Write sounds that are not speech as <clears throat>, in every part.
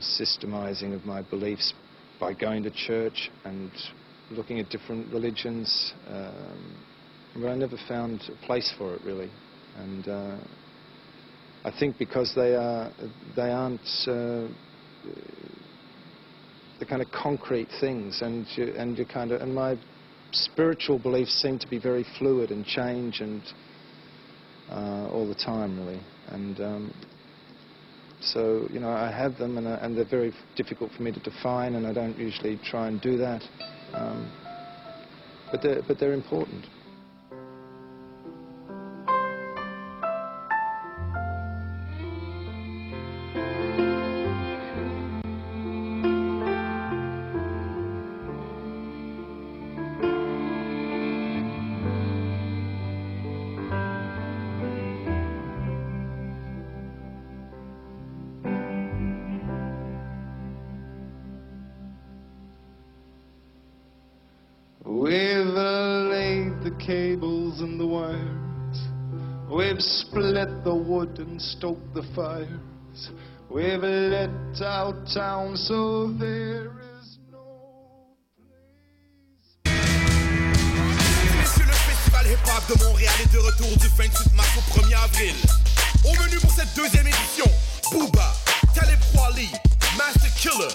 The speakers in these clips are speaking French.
systemizing of my beliefs by going to church and looking at different religions. Um, but I never found a place for it really, and uh, I think because they are they aren't uh, the kind of concrete things, and you, and you kind of and my spiritual beliefs seem to be very fluid and change and uh, all the time really, and um, so you know I have them and, uh, and they're very difficult for me to define, and I don't usually try and do that, um, but they're but they're important. And stoked the fires. We've lit out town so there is Messieurs, le festival hip-hop de Montréal est de retour du 28 mars au 1er avril. Au menu pour cette deuxième édition, Booba, Talib Kweli, Master Killer,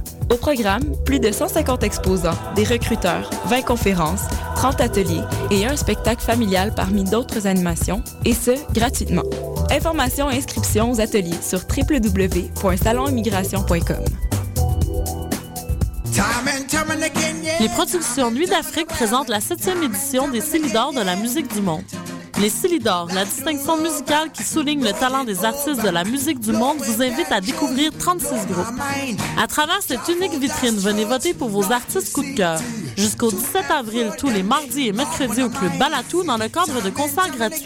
Au programme, plus de 150 exposants, des recruteurs, 20 conférences, 30 ateliers et un spectacle familial parmi d'autres animations, et ce, gratuitement. Informations et inscriptions aux ateliers sur www.salonimmigration.com. Les productions Nuit d'Afrique présentent la septième édition des Célidors de la musique du monde. Les Célidors, la distinction musicale qui souligne le talent des artistes de la musique du monde, vous invite à découvrir 36 groupes. À travers cette unique vitrine, venez voter pour vos artistes coup de cœur. Jusqu'au 17 avril, tous les mardis et mercredis au Club Balatou dans le cadre de concerts gratuits.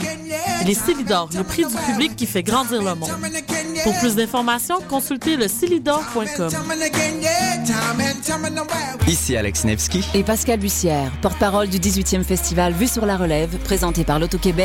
Les Célidors, le prix du public qui fait grandir le monde. Pour plus d'informations, consultez le Ici Alex Nevsky. Et Pascal Bussière, porte-parole du 18e festival Vue sur la relève, présenté par l'Auto-Québec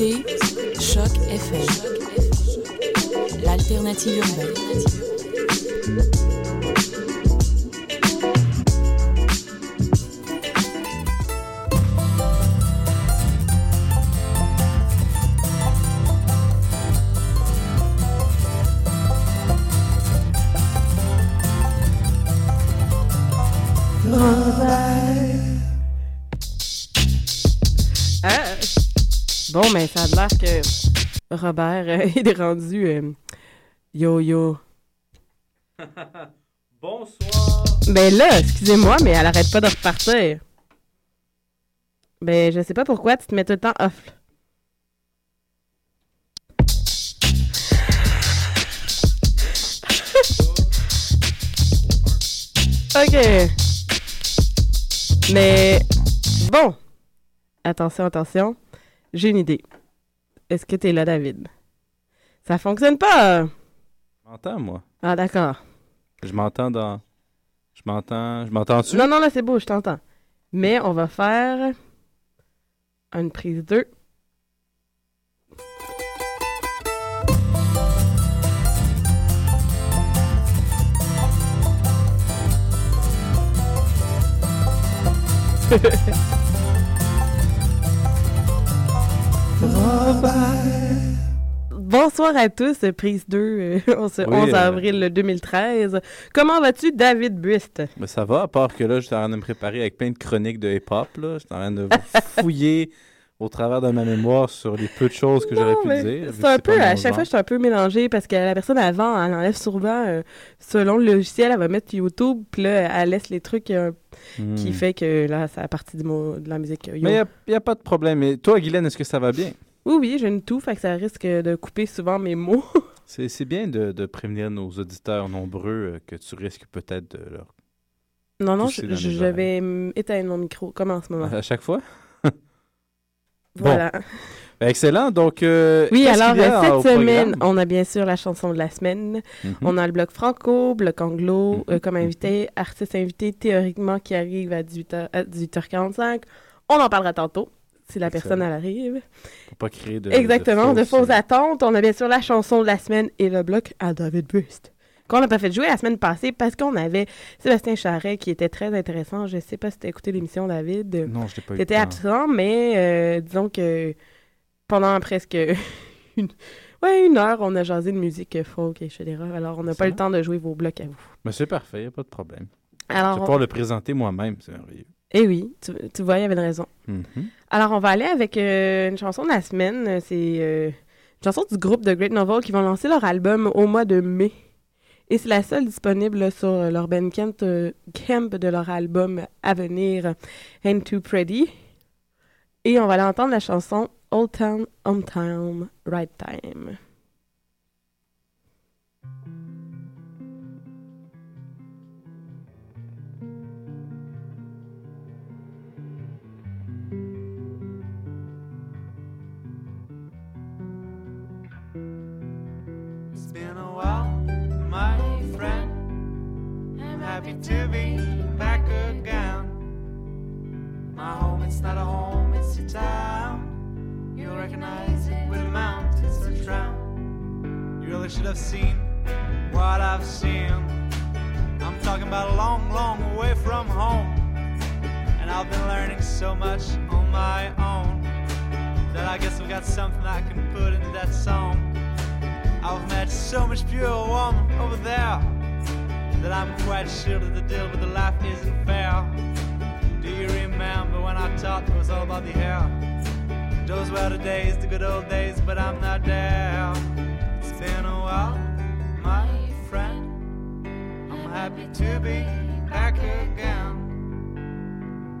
écoutez Choc FM, l'alternative urbaine. Bon, mais ça a l'air que Robert euh, <laughs> est rendu euh, yo-yo. <laughs> Bonsoir. Ben là, excusez-moi, mais elle arrête pas de repartir. Ben, je sais pas pourquoi tu te mets tout le temps off. <laughs> ok. Mais bon. Attention, attention. J'ai une idée. Est-ce que t'es là, David? Ça fonctionne pas! Je m'entends, moi. Ah, d'accord. Je m'entends dans. Je m'entends. Je m'entends-tu? Non, non, là, c'est beau, je t'entends. Mais on va faire. Une prise 2. <laughs> Bonsoir à tous, prise 2, euh, on se- Oui, 11 euh, avril 2013. Comment vas-tu, David Buist? Ben, ça va, à part que là, j'étais en train de me préparer avec plein de chroniques de hip-hop. là. J'étais en train de <laughs> fouiller au travers de ma mémoire sur les peu de choses que j'aurais pu dire. C'est un peu, à chaque fois, je suis un peu mélangée parce que la personne avant, elle enlève souvent, euh, selon le logiciel, elle va mettre YouTube, puis là, elle laisse les trucs euh, Hmm. qui fait que là, ça a partie du mot, de la musique. euh, yo. Mais il n'y a, pas de problème. Mais toi, Guylaine, est-ce que ça va bien? Oui, oui, j'ai une toux, fait que ça risque de couper souvent mes mots. <laughs> C'est c'est bien de, de prévenir nos auditeurs nombreux que tu risques peut-être de leur... non, non, je, je- vais mm, éteindre mon micro, comme en ce moment. À chaque fois? Voilà. Ben, excellent. Donc, euh, Oui, alors euh, cette semaine, on a bien sûr la chanson de la semaine. Mhm. On a le bloc franco, bloc anglo euh, comme invité, artiste invité théoriquement qui arrive à 18h, à 18h45. On en parlera tantôt si la personne elle arrive. Pour pas créer de... Exactement, de fausses euh, attentes. On a bien sûr la chanson de la semaine et le bloc à David Bust. Qu'on n'a pas fait jouer la semaine passée parce qu'on avait Sébastien Charret qui était très intéressant. Je sais pas si tu as écouté l'émission, David. Non, je l'ai pas eu. Tu étais le temps. absent, mais euh, disons que pendant presque <laughs> une... Ouais, une heure, on a jasé de musique folk, etc. Alors, on n'a pas le temps de jouer vos blocs à vous. Mais c'est parfait, y a pas de problème. Je vais Alors, pouvoir le présenter moi-même, c'est merveilleux. eh oui, tu, tu vois, il y avait une raison. Mhm. Alors, on va aller avec euh, une chanson de la semaine. C'est euh, une chanson du groupe de Great Novel qui vont lancer leur album au mois de mai. Et c'est la seule disponible sur euh, leur Bandcamp euh, camp de leur album à venir, Ain't Too Pretty. Et on va aller entendre la chanson Old Town, Hometown, Right Time. Happy to be back again. My home, it's not a home, it's a town. You'll recognize it with the mountains to drown. You really should have seen what I've seen. I'm talking about a long, long way from home. And I've been learning so much on my own that I guess I've got something I can put in that song. I've met so much pure woman over there that I'm quite sure that the deal with the life isn't fair. Do you remember when I thought it was all about the hair? Those were the days, the good old days, but I'm not there. It's been a while, my friend. I'm happy to be back again.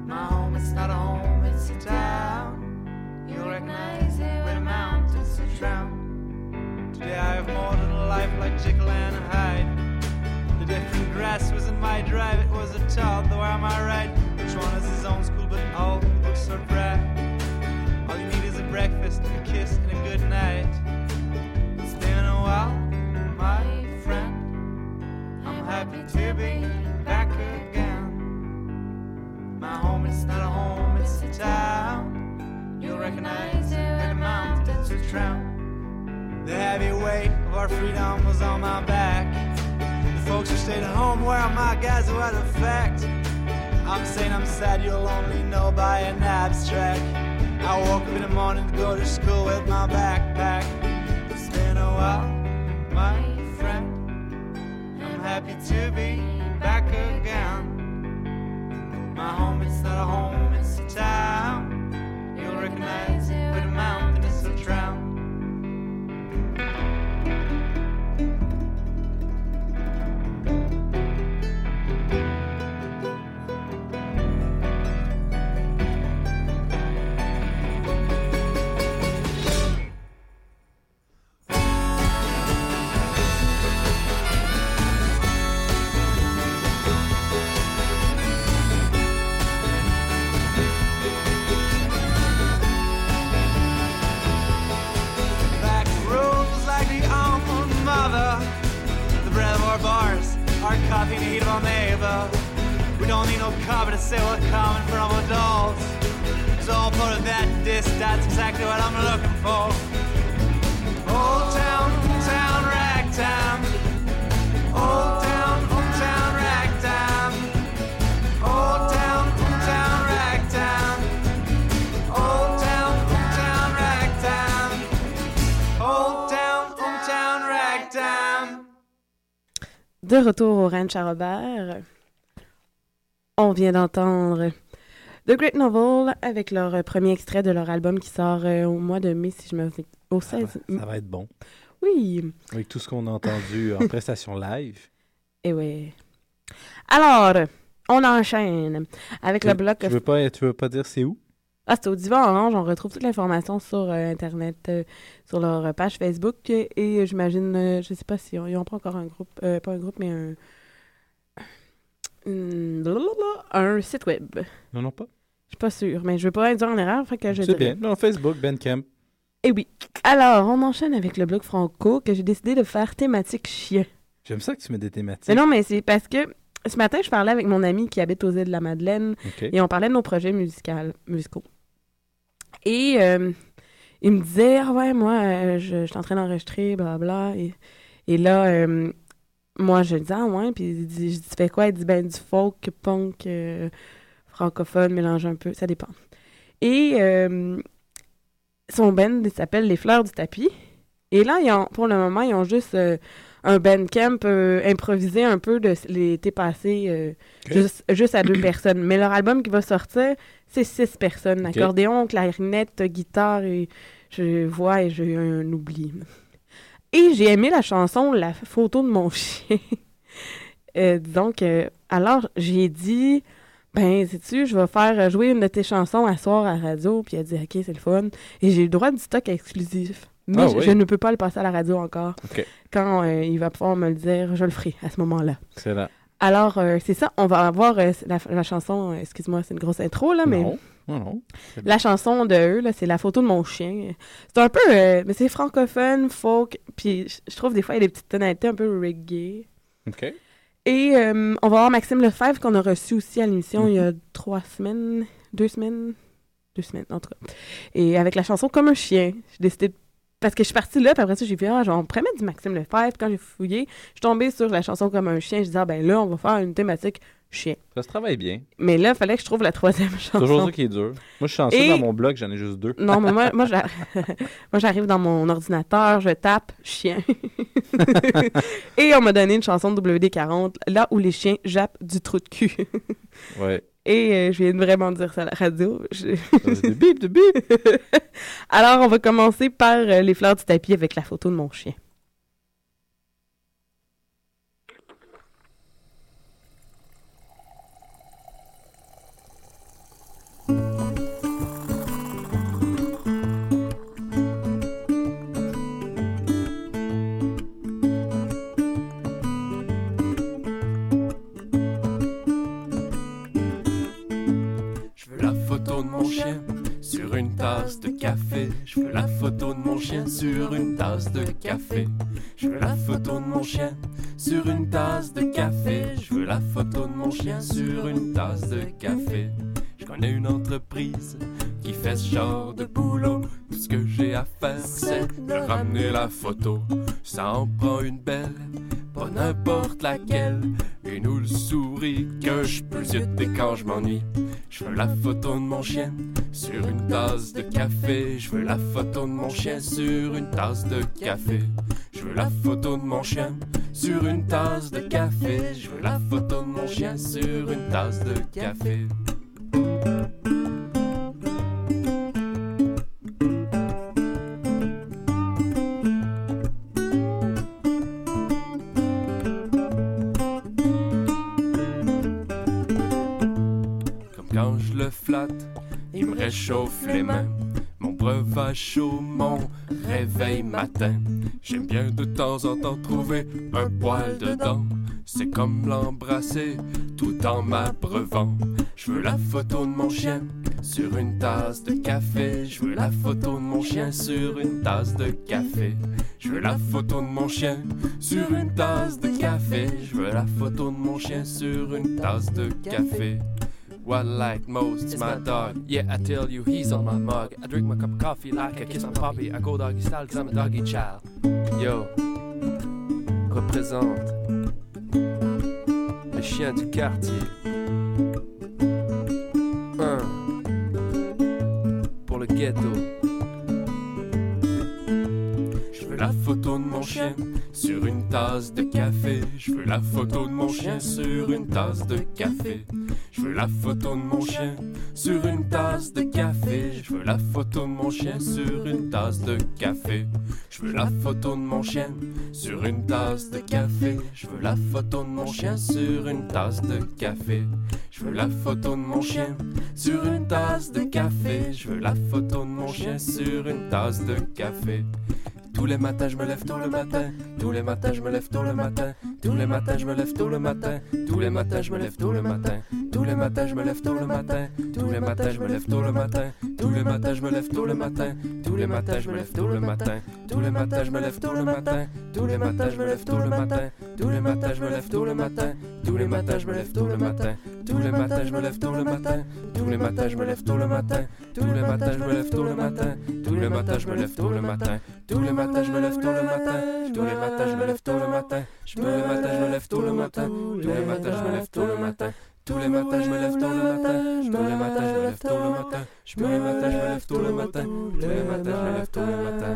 My home, it's not a home, it's a town. You'll recognize it the mountains to drown. Today I have more than a life like Jekyll and Hyde. Different grass was in my drive, it was a child, though am I right? Each one has his own school, but all the books are bright. All you need is a breakfast, a kiss, and a good night. It's been a while, my friend. I'm happy to be back again. My home is not a home, it's a town. You'll recognize it when the mountains are drown. The heavy weight of our freedom was on my back. Who stayed home were my guys who had a fact. I'm saying I'm sad, you'll only know by an abstract. I woke up in the morning to go to school with my backpack. It's been a while, my friend. I'm happy to be back again. My home, is not a home, it's a town. You'll recognize it with retour au Ranch à Robert. On vient d'entendre The Great Novel avec leur premier extrait de leur album qui sort euh, au mois de mai, si je me au Ça va, 16 ça va être bon. Oui, Avec tout ce qu'on a entendu en <laughs> prestation live. et oui. Alors, on enchaîne avec le bloc. Tu veux pas, tu veux pas dire c'est où? Ah, c'est au Divan Orange. On retrouve toute l'information sur euh, Internet, euh, sur leur page Facebook. Et, j'imagine, euh, je sais pas si on- ils ont pas encore un groupe, euh, pas un groupe, mais un. un site web. Non, non pas. Je suis pas sûre, mais je veux pas être en erreur, fait que je C'est bien. Non, Facebook, Bandcamp. Eh oui. Alors, on enchaîne avec le blog franco que j'ai décidé de faire thématique chien. J'aime ça que tu mets des thématiques. Mais non, mais c'est parce que ce matin, je parlais avec mon ami qui habite aux îles de la Madeleine et on parlait de nos projets musicaux. Et euh, il me disait Ah ouais, moi, euh, je, je suis en train d'enregistrer, blablabla. Et, et là, euh, moi, je disais Ah ouais, puis il dit, je dis fais quoi? Il dit Ben, du folk, punk, francophone, mélange un peu, ça dépend. Et son band, s'appelle Les Fleurs du Tapis. Et là, ils ont, pour le moment, ils ont juste un bandcamp euh, improvisé un peu de l'été passé, euh, juste, juste à deux <clears throat> personnes. Mais leur album qui va sortir, c'est six personnes. Accordéon, clarinette, guitare et je vois et j'ai un oubli. Et j'ai aimé la chanson La photo de mon <laughs> chien. Euh, donc, euh, alors, j'ai dit, ben, sais-tu, je vais faire jouer une de tes chansons à soir à la radio. Puis elle a dit, OK, c'est le fun. Et j'ai le droit du stock exclusif. Mais Ah je, oui. je ne peux pas le passer à la radio encore. Quand euh, il va pouvoir me le dire, je le ferai à ce moment-là. Excellent. Alors, euh, c'est ça, on va avoir euh, la, la chanson, euh, excuse-moi, c'est une grosse intro, là, mais Non, non, non. la chanson de eux, là, c'est la photo de mon chien. C'est un peu, mais c'est francophone, folk, puis je- trouve des fois il y a des petites tonalités un peu reggae. OK. Et on va avoir Maxime Lefebvre qu'on a reçu aussi à l'émission il y a trois semaines, deux semaines, deux semaines en tout cas. Et avec la chanson Comme un chien, j'ai décidé de- parce que je suis partie là, puis après ça j'ai vu ah genre on pourrait mettre du Maxime Lefebvre. Quand j'ai fouillé, je suis tombée sur la chanson Comme un chien. Je disais ah ben là on va faire une thématique chien. Ça se travaille bien. Mais là il fallait que je trouve la troisième chanson. Toujours ça qui est dur. Moi, je suis chanceux Et- dans mon blog, j'en ai juste deux. Non, mais moi, moi, <laughs> j'arrive dans mon ordinateur, je tape chien. <laughs> Et on m'a donné une chanson de WD-40, là où les chiens jappent du trou de cul. Ouais. Et euh, je viens de vraiment dire ça à la radio. Je- C'est de bip, de bip. <laughs> Alors, on va commencer par euh, les fleurs du tapis avec la photo de mon chien. Tasse de café. Je veux la photo de mon chien sur une tasse de café. Je veux la photo de mon chien sur une tasse de café. Je veux la photo de mon chien sur une tasse de café. Je connais une entreprise qui fait ce genre de boulot. Tout ce que j'ai à faire, c'est de ramener la photo. Ça en prend une belle, pas n'importe laquelle. Une ou le souris que je peux zioter quand je m'ennuie. Je veux la photo de mon chien sur une tasse de café. Je veux la photo de mon chien sur une tasse de café. Je veux la photo de mon chien sur une tasse de café. Je veux la photo de mon chien sur une tasse de café. Flatte, il me réchauffe les mains. Mon breuvage chaud, mon réveil matin. J'aime bien de temps en temps trouver un poil dedans. C'est comme l'embrasser tout en m'abreuvant. Je veux la photo de mon chien sur une tasse de café. Je veux la photo de mon chien sur une tasse de café. Je veux la photo de mon chien sur une tasse de café. Je veux la photo de mon chien sur une tasse de café. What I like most is my dog. Yeah, I tell you, he's on my mug. I drink my cup of coffee like I kiss my puppy. I go doggy style cause I'm a doggy child. Yo, représente le chien du quartier. Un pour le ghetto. La photo de mon chien sur une tasse de café. Je veux la photo de mon chien sur une tasse de café. Je veux la photo de mon chien sur une tasse de café. Je veux la photo de mon chien sur une tasse de café. Je veux la photo de mon chien sur une tasse de café. Je veux la photo de mon chien sur une tasse de café. Je veux la photo de mon chien sur une tasse de café. Je veux la photo de mon chien sur une tasse de café. Tous les matins, je me lève tôt le matin. Tous les matins, je me lève tôt le matin. Tous les matins, je me lève tôt le matin. Tous les matins, je me lève tôt le matin. Tous les matins, je me lève tôt le matin. Tous les matins, je me lève tôt le matin. Tous les matins, je me lève tôt le matin. Tous les matins, je me lève tôt le matin. Tous les matins, je me lève tôt le matin. Tous les matins, je me lève tôt le matin. Tous les matins, je me lève tôt le matin. Tous les matins, je me lève tôt le matin. Tous les matins, je me lève tôt le matin. Tous les matins, je me lève tôt le matin. Tous les matins, je me lève tôt le matin. Tous les matins, je me lève tôt le matin. Tous les matins, je me lève tôt le matin. Tous les matins, je me lève tôt le matin. Tous les matins, je me lève tôt le matin. Tous les matins, je me lève tôt le matin. Tous les matins, je me lève tôt le matin. Tous les matins, je me lève tôt le matin. Tous les matins, je me lève tôt le matin. Tous les matins, je me lève tôt le matin.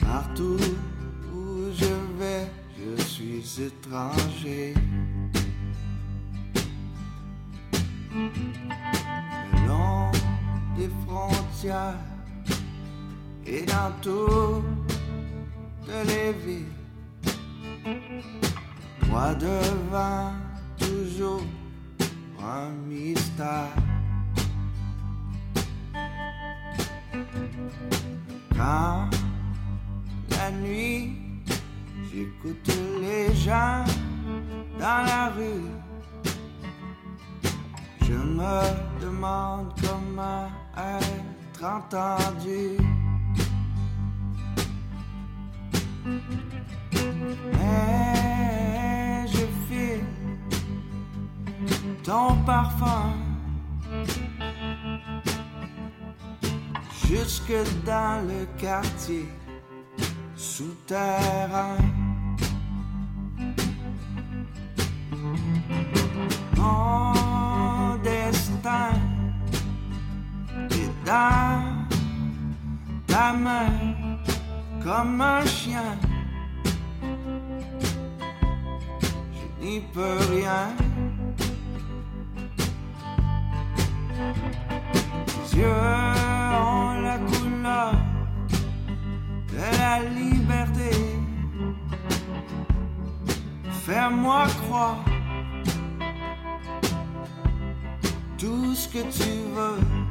Partout où je vais, je suis étranger. Le long des frontières et dans toutes les villes. Moi devant toujours un mystère. Quand la nuit, j'écoute les gens dans la rue. Je me demande comment être entendu. Mais je file ton parfum jusque dans le quartier souterrain. Ta main comme un chien. Je n'y peux rien. Tes yeux ont la couleur de la liberté. Fais-moi croire tout ce que tu veux.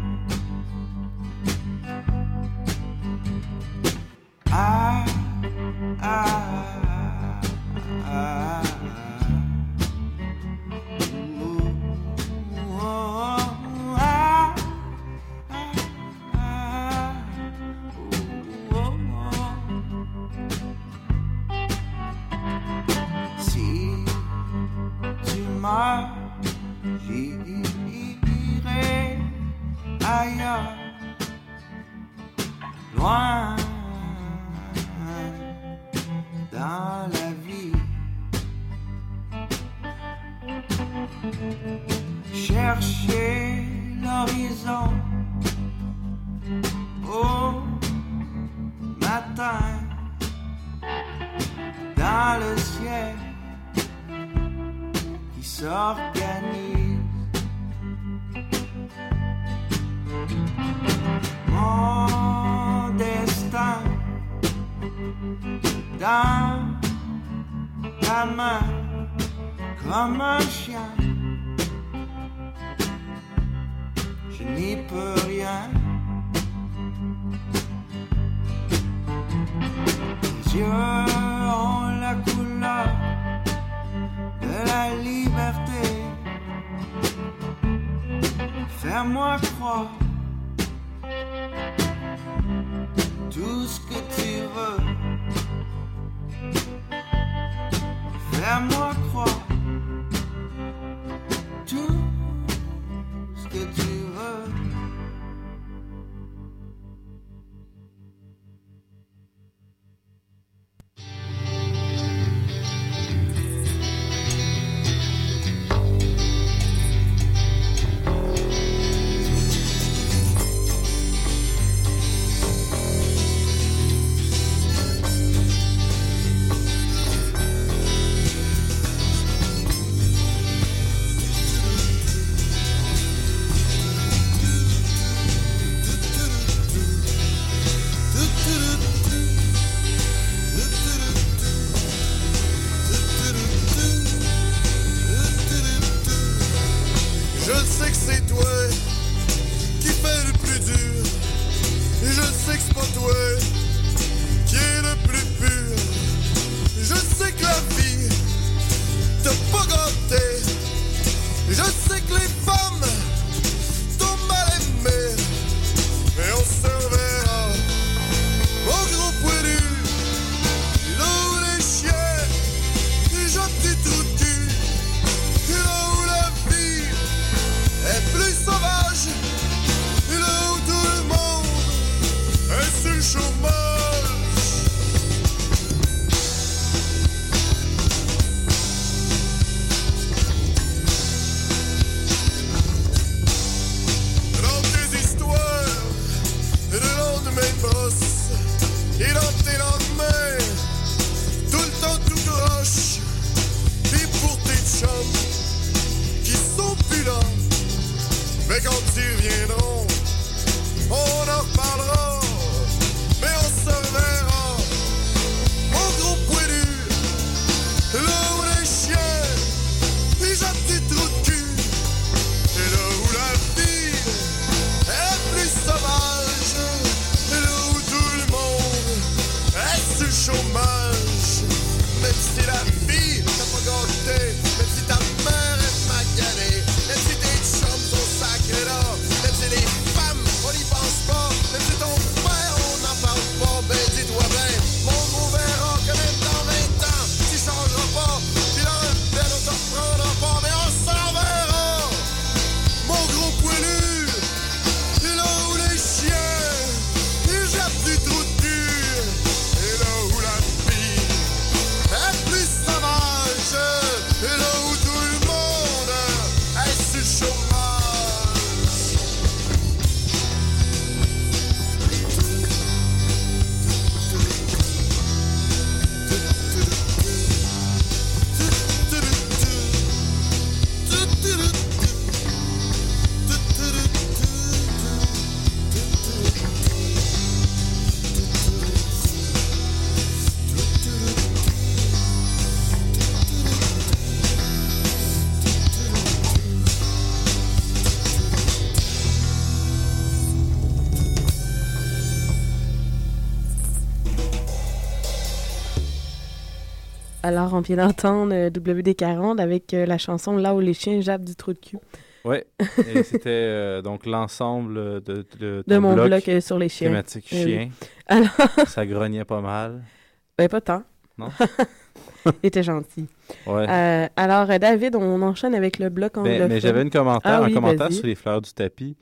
J'irai ailleurs, loin dans la vie. Chercher l'horizon au matin dans le ciel qui s'organise. dans ta main comme un chien. Je n'y peux rien. Tes yeux ont la couleur de la liberté. Fais-moi croire tout ce que tu veux. Fais-moi croire on vient d'entendre euh, WD-40 avec euh, la chanson Là où les chiens jappent du trou de cul. <laughs> Et c'était euh, donc l'ensemble de, de, De ton mon bloc, euh, sur les chiens. Thématique Eh oui. chien. <laughs> Alors- Ça grognait pas mal. Ben, pas tant. Non? <laughs> Il était gentil. Ouais. Euh, alors, David, on enchaîne avec le bloc Ben, anglophone. mais j'avais une commentaire, Ah un oui, commentaire sur les fleurs du tapis.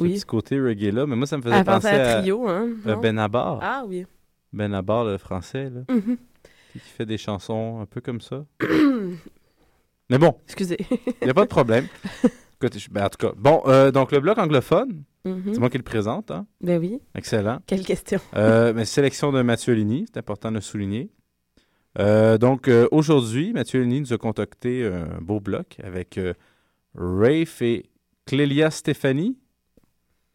Ce Oui. petit côté reggae là. Mais moi, ça me faisait À penser à à Trio, hein, non? Benabar. Ah oui. Benabar, le français, là. Qui qui fait des chansons un peu comme ça. <coughs> Mais bon. Excusez. Il n'y a pas de problème. <laughs> Écoute, je- ben, en tout cas, bon, euh, donc le bloc anglophone, Mhm. c'est moi qui le présente. Hein? Ben oui. Excellent. Quelle question. Euh, mais sélection de Mathieu Ligny, c'est important de le souligner. Euh, donc euh, aujourd'hui, Mathieu Ligny nous a concocté un beau bloc avec euh, Rafe et Clélia Stéphanie.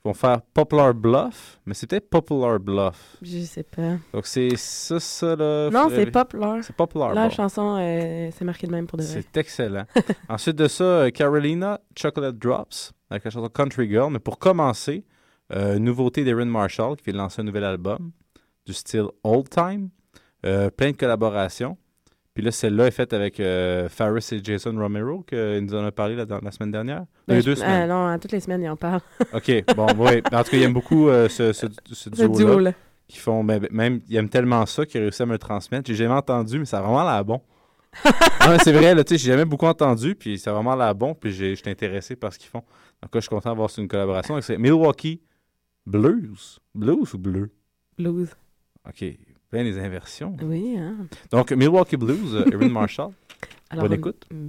Ils vont faire Poplar Bluff, mais c'était Poplar Bluff. Je sais pas. Donc c'est ça, ça là. Non, c'est Poplar. C'est Poplar. La bon. chanson, euh, c'est marqué de même pour de vrai. C'est excellent. <laughs> Ensuite de ça, euh, Carolina Chocolate Drops avec la chanson Country Girl. Mais pour commencer, euh, nouveauté d'Erin Marshall qui vient de lancer un nouvel album du style Old Time. Euh, plein de collaborations. Puis là, celle-là est faite avec euh, Faris et Jason Romero, qu'il nous en a parlé la, la semaine dernière. Ben, les je- deux euh, semaines. non, à toutes les semaines, ils en parlent. <laughs> OK, bon, oui. En tout cas, il aime beaucoup euh, ce, ce, duo-là. Qui font, ben, même, il aime tellement ça qu'il a réussi à me le transmettre. J'ai jamais entendu, mais ça a vraiment l'air bon. <laughs> Ah, c'est vrai, là, tu sais, j'ai jamais beaucoup entendu, puis ça a vraiment l'air bon, puis j'étais intéressé par ce qu'ils font. Donc là, je suis content d'avoir une collaboration c'est Milwaukee Blues. Blues ou bleu? Blues. OK, plein des inversions. Oui, hein. Donc, Milwaukee Blues, euh, Erin Marshall. <laughs> Alors, Bonne on- écoute. Mm.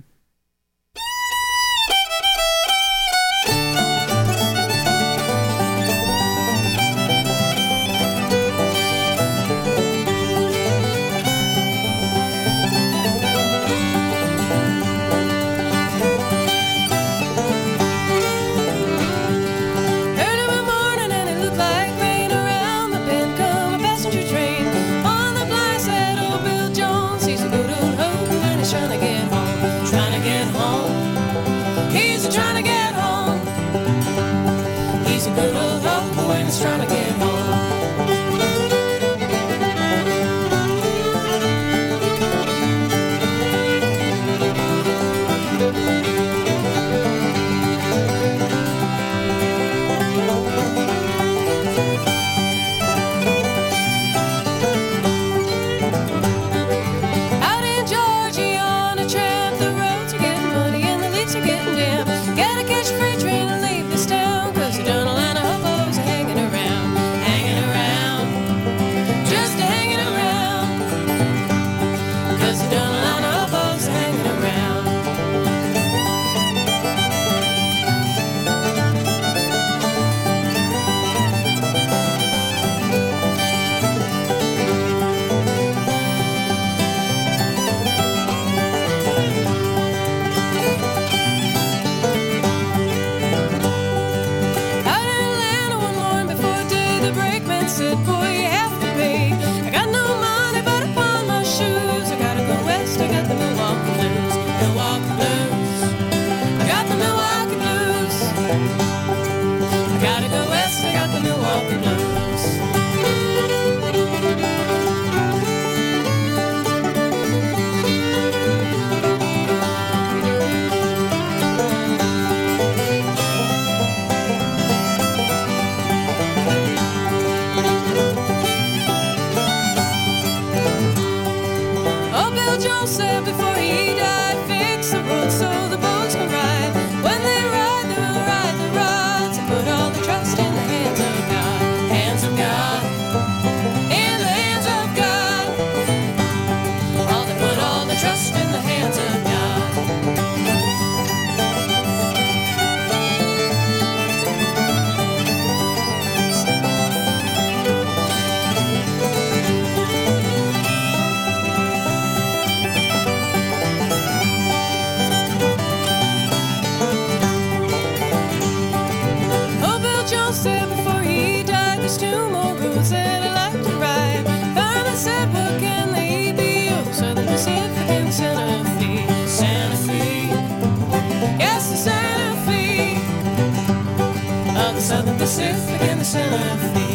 Sisyphus and the son of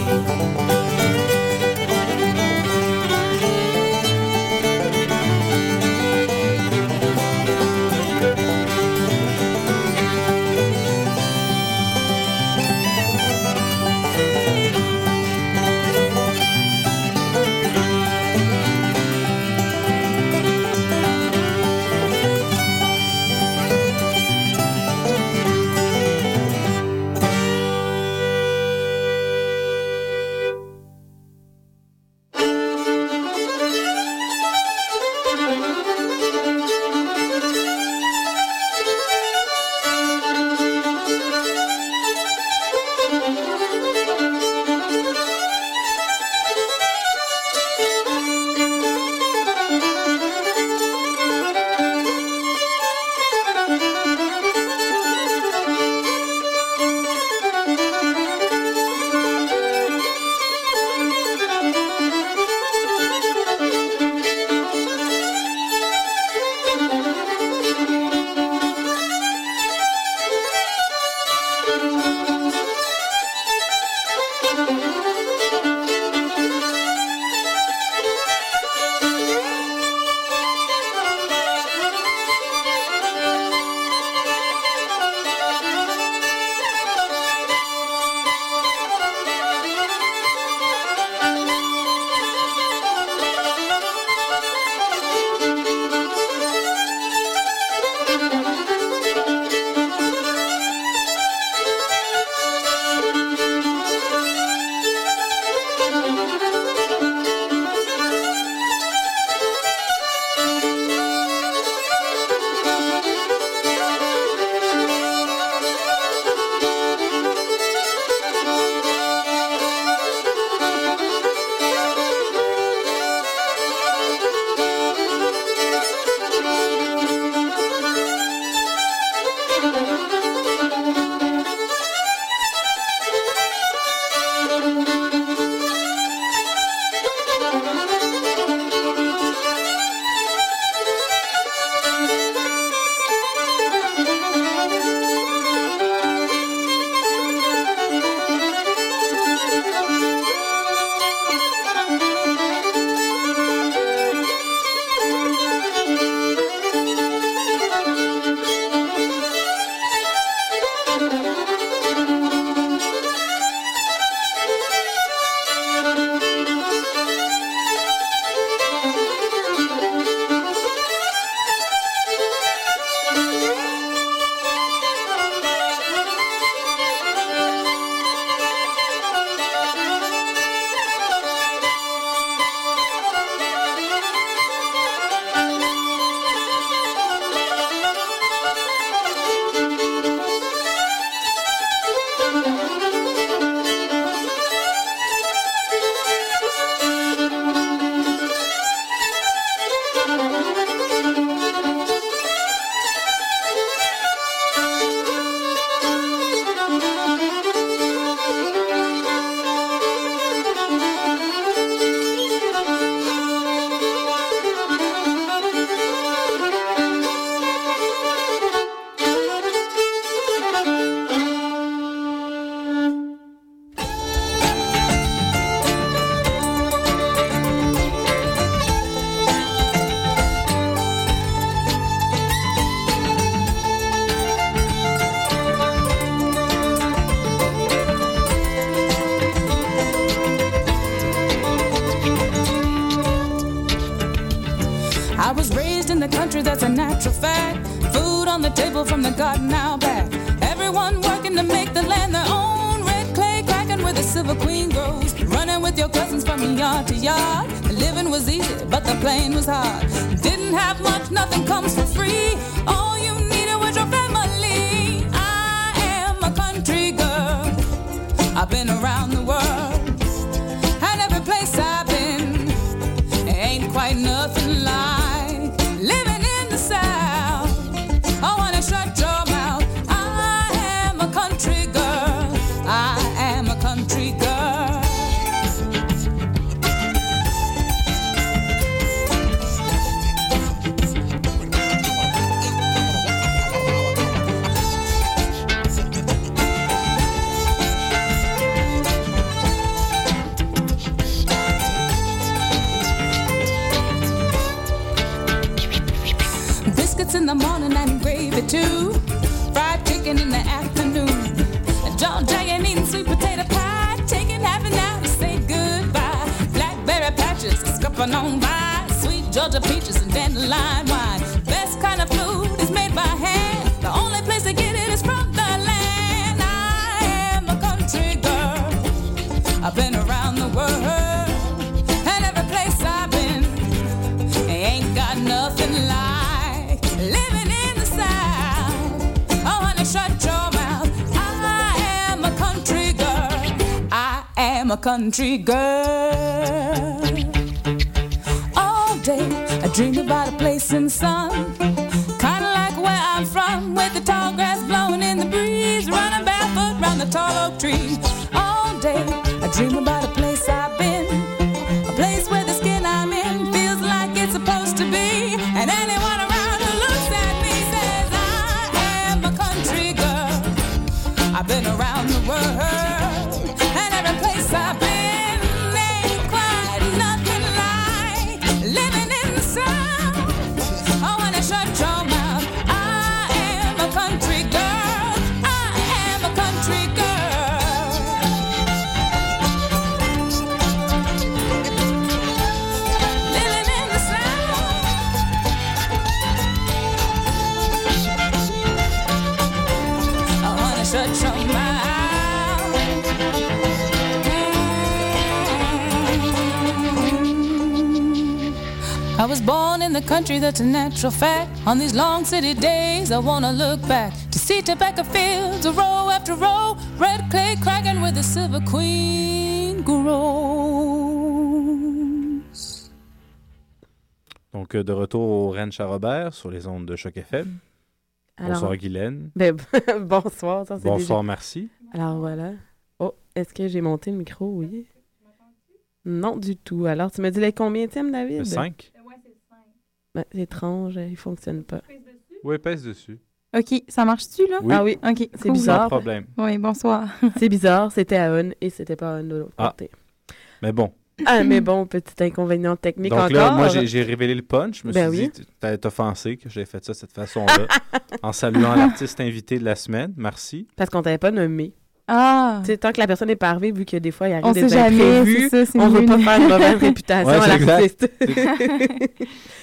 scupping on by. Sweet Georgia peaches and dandelion wine. Best kind of food is made by hand. The only place to get it is from the land. I am a country girl. I've been around the world. And every place I've been ain't got nothing like living in the South. Oh, honey, shut your mouth. I am a country girl. I am a country girl. Day I dream about a place in the sun, kinda like where I'm from, with the tall grass blowing in the breeze, running barefoot round the tall oak trees. All day I dream about country, that's a natural fact. On these long city days, I wanna look back to see tobacco fields, a row after row, red clay cracking where the silver queen grows. Donc, euh, de retour au Ranch à Robert sur les ondes de Choc FM. Bonsoir, Guylaine. Ben, <laughs> bonsoir. ça, c'est Bonsoir, déjà- merci. Alors voilà. Oh, est-ce que j'ai monté le micro? Oui. Non, du tout. Alors, tu me dis les combien David? Le 5. Ben, c'est étrange, il fonctionne pas. Oui, pèse dessus. OK, ça marche-tu, là? Oui. Ah oui, OK, c'est cool. bizarre. Sans problème. Oui, bonsoir. <laughs> C'est bizarre, c'était à on et c'était pas à on de l'autre Ah. côté. Mais bon. Ah, mais bon, petit inconvénient technique Donc encore. là, moi, j'ai j'ai révélé le punch. Je me Ben suis oui. dit, t'as offensé que j'ai fait ça de cette façon-là. <laughs> en saluant l'artiste invité de la semaine. Merci. Parce qu'on t'avait pas nommé. Ah! Tant que la personne n'est pas arrivée, vu que des fois, il arrive On des sait jamais, imprévus, ça, c'est on veut mieux. pas faire une mauvaise <laughs> réputation Ouais, à l'artiste. <laughs>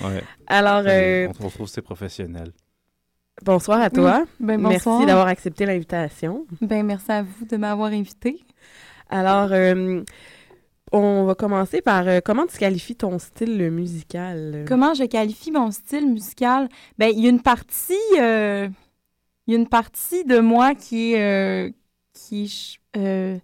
Ouais. Alors, euh, On trouve que c'est professionnel. bonsoir à toi. Oui, ben bonsoir. Merci d'avoir accepté l'invitation. Ben, merci à vous de m'avoir invité. Alors, euh, on va commencer par euh, comment tu qualifies ton style musical? Comment je qualifie mon style musical? Ben, il y a une partie, euh, il y a une partie de moi qui est, euh, qui, est ch- euh,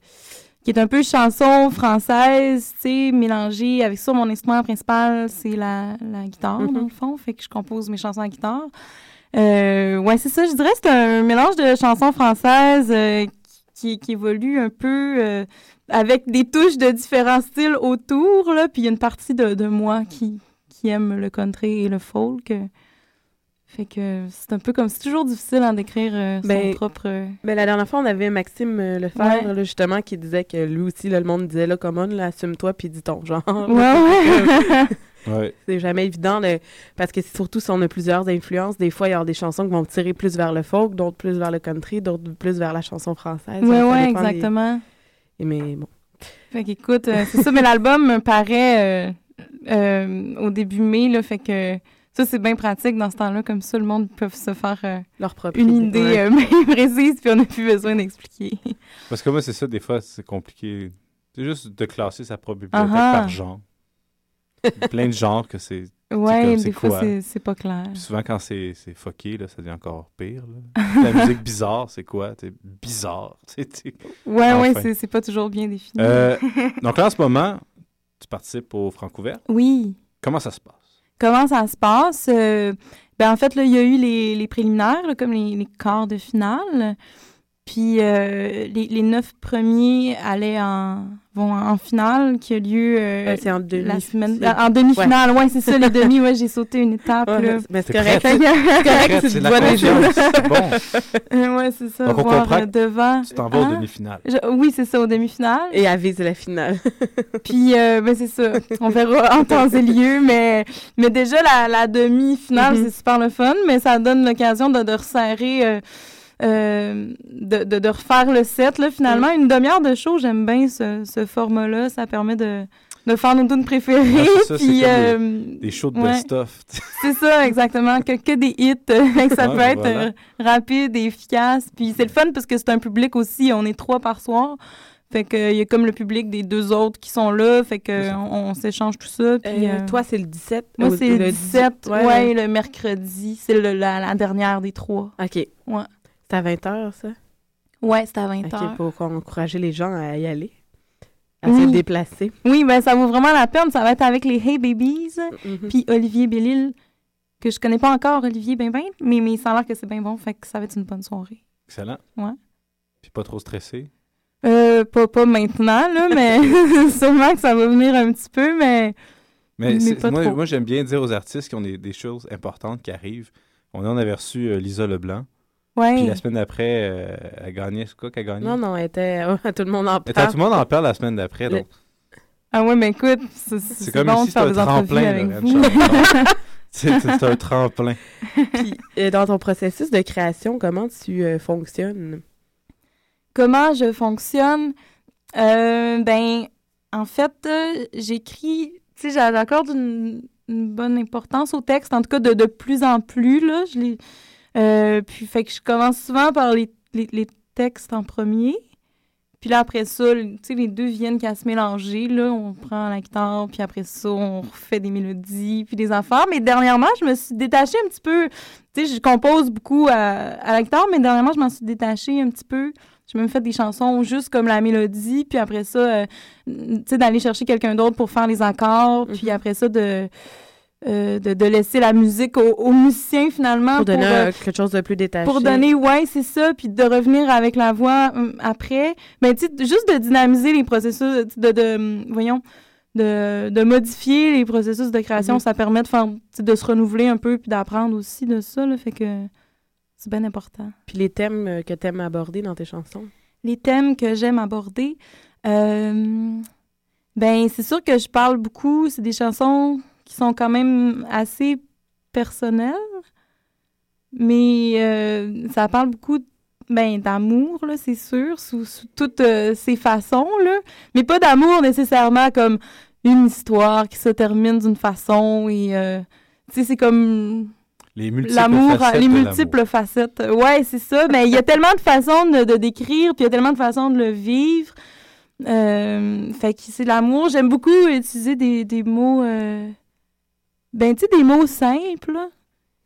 qui est un peu chanson française, tu sais, mélangée avec ça. Mon instrument principal, c'est la, la guitare, dans Mhm. le fond. Fait que je compose mes chansons à guitare. Euh, ouais, c'est ça. Je dirais c'est un mélange de chansons françaises euh, qui, qui évolue un peu avec des touches de différents styles autour. Là. Puis il y a une partie de, de moi qui, qui aime le country et le folk. Fait que c'est un peu comme... C'est toujours difficile d'en décrire euh, son Ben, propre... euh, Ben, la dernière fois, on avait Maxime euh, Lefebvre, Ouais. là, justement, qui disait que lui aussi, là, le monde disait, là, comment, là, assume-toi, puis dis ton genre. Ouais, ouais. <laughs> <laughs> Ouais. C'est jamais évident, de- parce que c'est surtout si on a plusieurs influences, des fois, il y a des chansons qui vont tirer plus vers le folk, d'autres plus vers le country, d'autres plus vers la chanson française. Ouais, ouais, des- exactement. Et mais bon. Fait qu'écoute, euh, c'est ça, mais l'album me paraît euh, euh, au début mai, là, fait que ça, c'est bien pratique dans ce temps-là. Comme ça, le monde peut se faire euh, Leur propre une idée euh, <laughs> bien précise, puis on n'a plus besoin d'expliquer. Parce que moi, c'est ça, des fois, c'est compliqué. C'est juste de classer sa propre bibliothèque Ah ah. par genre. Plein de genres que c'est. Ouais, comme, des c'est fois, c'est- c'est pas clair. Puis souvent, quand c'est c'est fucké, là, ça devient encore pire. là. La musique bizarre, c'est quoi? C'est bizarre. tu sais, tu- Ouais, ouais, Enfin. c'est pas toujours bien défini. Euh, donc là, en ce moment, tu participes au Francouvert. Oui. Comment ça se passe? Comment ça se passe? Euh, ben, en fait, là, il y a eu les, les préliminaires, là, comme les, les quarts de finale. Puis euh, les, les neuf premiers allaient en, vont en finale, qui a lieu euh, Ouais, c'est en demi- la semaine. En demi-finale, ouais, c'est ça, les demi. Ouais, j'ai sauté une étape. Ouais, là. mais c'est correct. C'est correct, c'est la c'est bon. <laughs> Ouais, c'est ça. Donc, on voir comprend euh, devant. Tu t'en vas aux Hein? demi-finales. Je- oui, c'est ça, aux demi-finales. Et à viser la finale. <laughs> Puis, euh, ben, c'est ça. On verra en temps et lieu. Mais, mais déjà, la, la demi-finale, Mhm. c'est super le fun. Mais ça donne l'occasion de, de resserrer, euh, de, de, de refaire le set. Là, finalement, une demi-heure de show, j'aime bien ce, ce format-là. Ça permet de, de faire nos tunes préférées. Ça, c'est puis, comme euh, des, des shows de ouais. best-of. C'est ça, exactement. Que, que des hits. <laughs> que ça peut être voilà. euh, rapide et efficace. Puis c'est le fun parce que c'est un public aussi. On est trois par soir. Fait que il y a comme le public des deux autres qui sont là. Fait que on, on s'échange tout ça. Puis, Euh, euh, Toi, c'est le 17. moi, c'est le 17. 18, Ouais, le mercredi. C'est le- la, la dernière des trois. OK. Ouais. C'est à 20h, ça? Ouais, c'est à 20 OK, heures. pour encourager les gens à y aller. À Oui. se déplacer. Oui, ben ça vaut vraiment la peine. Ça va être avec les Hey Babies. Mhm. Puis Olivier Bellil, que je connais pas encore, Olivier ben ben, mais, mais ça a l'air que c'est bien bon. Fait que ça va être une bonne soirée. Excellent. Ouais. Puis pas trop stressé? Euh, pas, pas maintenant, là, <laughs> mais <laughs> sûrement que ça va venir un petit peu, mais. Mais, Mais c'est- pas moi, j'aime bien dire aux artistes qui ont des, des choses importantes qui arrivent. On en avait reçu euh, Lisa Leblanc. Ouais. Puis la semaine d'après, euh, elle gagnait. C'est quoi qu'elle gagnait? Non, non, elle était... <laughs> tout le monde en Elle était- parle. tout le monde en parle la semaine d'après. Le- Donc, Ah ouais, mais écoute, c'est comme bon ici, de faire un des tremplin. avec vous. Charles. <laughs> c'est c'est un tremplin. Puis, euh, dans ton processus de création, comment tu euh, fonctionnes? Comment je fonctionne? Euh, ben, en fait, euh, j'écris, tu sais, j'accorde une, une bonne importance au texte, en tout cas de, de plus en plus, là. Je les, euh, puis, fait que je commence souvent par les, les, les textes en premier. Puis là, après ça, tu sais, les deux viennent qu'à se mélanger, là. On prend la guitare, puis après ça, on refait des mélodies, puis des affaires. Mais dernièrement, je me suis détachée un petit peu. Tu sais, je compose beaucoup à, à la guitare, mais dernièrement, je m'en suis détachée un petit peu. J'ai même fait des chansons juste comme la mélodie, puis après ça, euh, tu sais, d'aller chercher quelqu'un d'autre pour faire les accords, puis après ça, de, euh, de, de laisser la musique aux, aux musiciens, finalement. Pour donner euh, quelque chose de plus détaché. pour donner, ouais, c'est ça, puis de revenir avec la voix hum, après. Mais tu sais, juste de dynamiser les processus, de, de hum, voyons, de, de modifier les processus de création, Mhm. ça permet de faire, de se renouveler un peu, puis d'apprendre aussi de ça, là, fait que c'est bien important. Puis les thèmes euh, que tu aimes aborder dans tes chansons? Les thèmes que j'aime aborder, ben c'est sûr que je parle beaucoup, c'est des chansons qui sont quand même assez personnelles, mais euh, ça parle beaucoup ben, d'amour, là, c'est sûr, sous, sous toutes euh, ces façons, là, mais pas d'amour nécessairement comme une histoire qui se termine d'une façon et, euh, tu sais, c'est comme Les multiples l'amour, facettes les multiples facettes. Ouais, c'est ça. Mais il y a tellement de façons de, de décrire, puis il y a tellement de façons de le vivre. Euh, fait que c'est l'amour. J'aime beaucoup utiliser des, des mots, ben, tu sais, des mots simples.